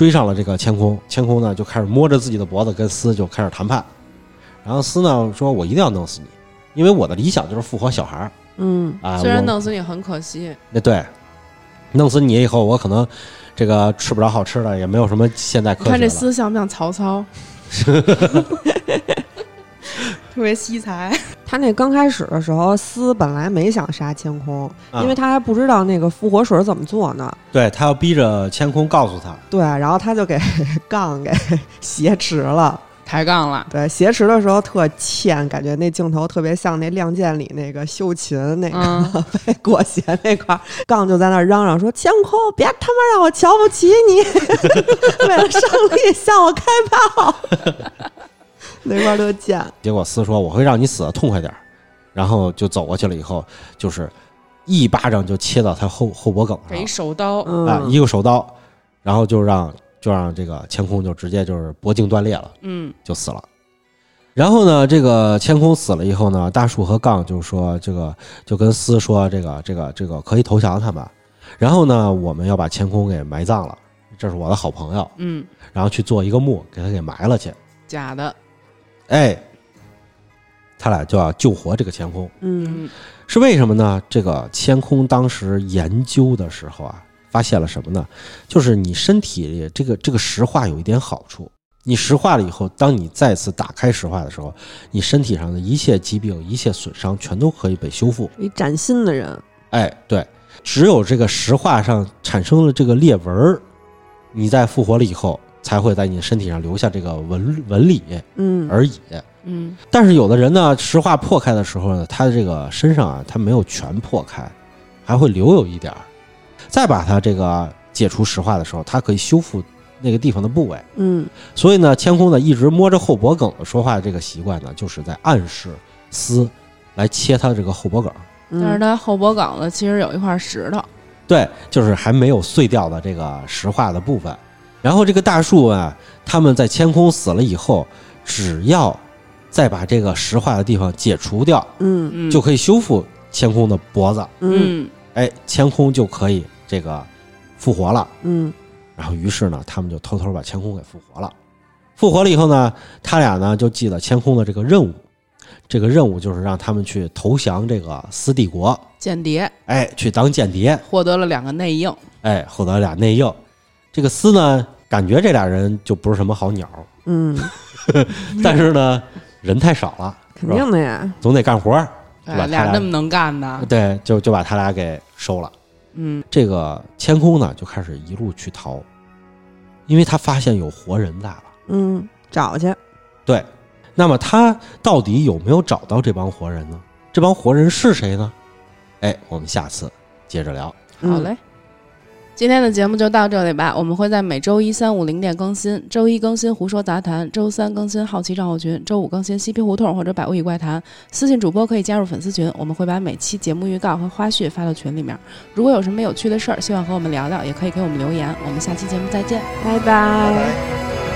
追上了这个千空。千空呢就开始摸着自己的脖子跟斯就开始谈判。然后斯呢说：“我一定要弄死你，因为我的理想就是复活小孩儿嗯啊。虽然弄死你很可惜，那对，弄死你以后，我可能这个吃不着好吃的，也没有什么现代科学了。你看这斯像不像曹操？<laughs> 特别惜才。<laughs> 他那刚开始的时候，司本来没想杀千空，啊因为他还不知道那个复活水怎么做呢。对他要逼着千空告诉他，对，然后他就给 <laughs> 杠给 <laughs> 挟持了。抬杠了，对，挟持的时候特欠，感觉那镜头特别像那《亮剑》里那个秀琴那个、嗯被裹挟那块儿，杠就在那儿嚷嚷说：“千空，别他妈让我瞧不起你，为了胜利向我开炮。” <laughs> 那块儿特贱。结果司说我会让你死的痛快点儿，然后就走过去了，以后就是一巴掌就切到他后后脖梗上手刀。嗯，啊，一个手刀，然后就让就让这个千空就直接就是脖颈断裂了，嗯就死了。然后呢，这个千空死了以后呢，大树和杠就说这个就跟司说这个这个这个可以投降他们，然后呢，我们要把千空给埋葬了，这是我的好朋友，嗯，然后去做一个墓给他给埋了去，假的。哎，他俩就要救活这个千空。嗯是为什么呢？这个千空当时研究的时候啊，发现了什么呢？就是你身体里这个这个石化有一点好处，你石化了以后，当你再次打开石化的时候，你身体上的一切疾病、一切损伤全都可以被修复。一崭新的人。哎，对，只有这个石化上产生了这个裂纹儿，你在复活了以后，才会在你身体上留下这个纹纹理嗯而已。嗯但是有的人呢，石化破开的时候呢，他的这个身上啊，他没有全破开，还会留有一点儿。再把它这个解除石化的时候，它可以修复那个地方的部位。嗯所以呢，千空呢一直摸着后脖梗子说话的这个习惯呢，就是在暗示丝来切他这个后脖梗。但是嗯他后脖梗子其实有一块石头。对，就是还没有碎掉的这个石化的部分。然后这个大树啊，他们在千空死了以后，只要再把这个石化的地方解除掉，嗯。嗯，就可以修复千空的脖子。嗯。嗯哎，千空就可以这个复活了。嗯。然后于是呢，他们就偷偷把千空给复活了。复活了以后呢，他俩呢就记得千空的这个任务，这个任务就是让他们去投降这个斯帝国，间谍。哎，去当间谍，获得了两个内应，哎，获得俩内应。这个斯呢，感觉这俩人就不是什么好鸟，嗯，<laughs> 但是呢，人太少了，肯定的呀。总得干活儿，对吧？俩俩那么能干的，对，就就把他俩给收了。嗯这个千空呢，就开始一路去逃，因为他发现有活人在了。嗯，找去。对，那么他到底有没有找到这帮活人呢？这帮活人是谁呢？哎，我们下次接着聊。好嗯嘞。今天的节目就到这里吧，我们会在每周一、三、五零点更新，周一更新《胡说杂谈》，周三更新《好奇账号群》，周五更新《嬉皮胡同》或者《百物语怪谈》。私信主播可以加入粉丝群，我们会把每期节目预告和花絮发到群里面。如果有什么有趣的事儿，希望和我们聊聊，也可以给我们留言。我们下期节目再见。拜拜拜拜。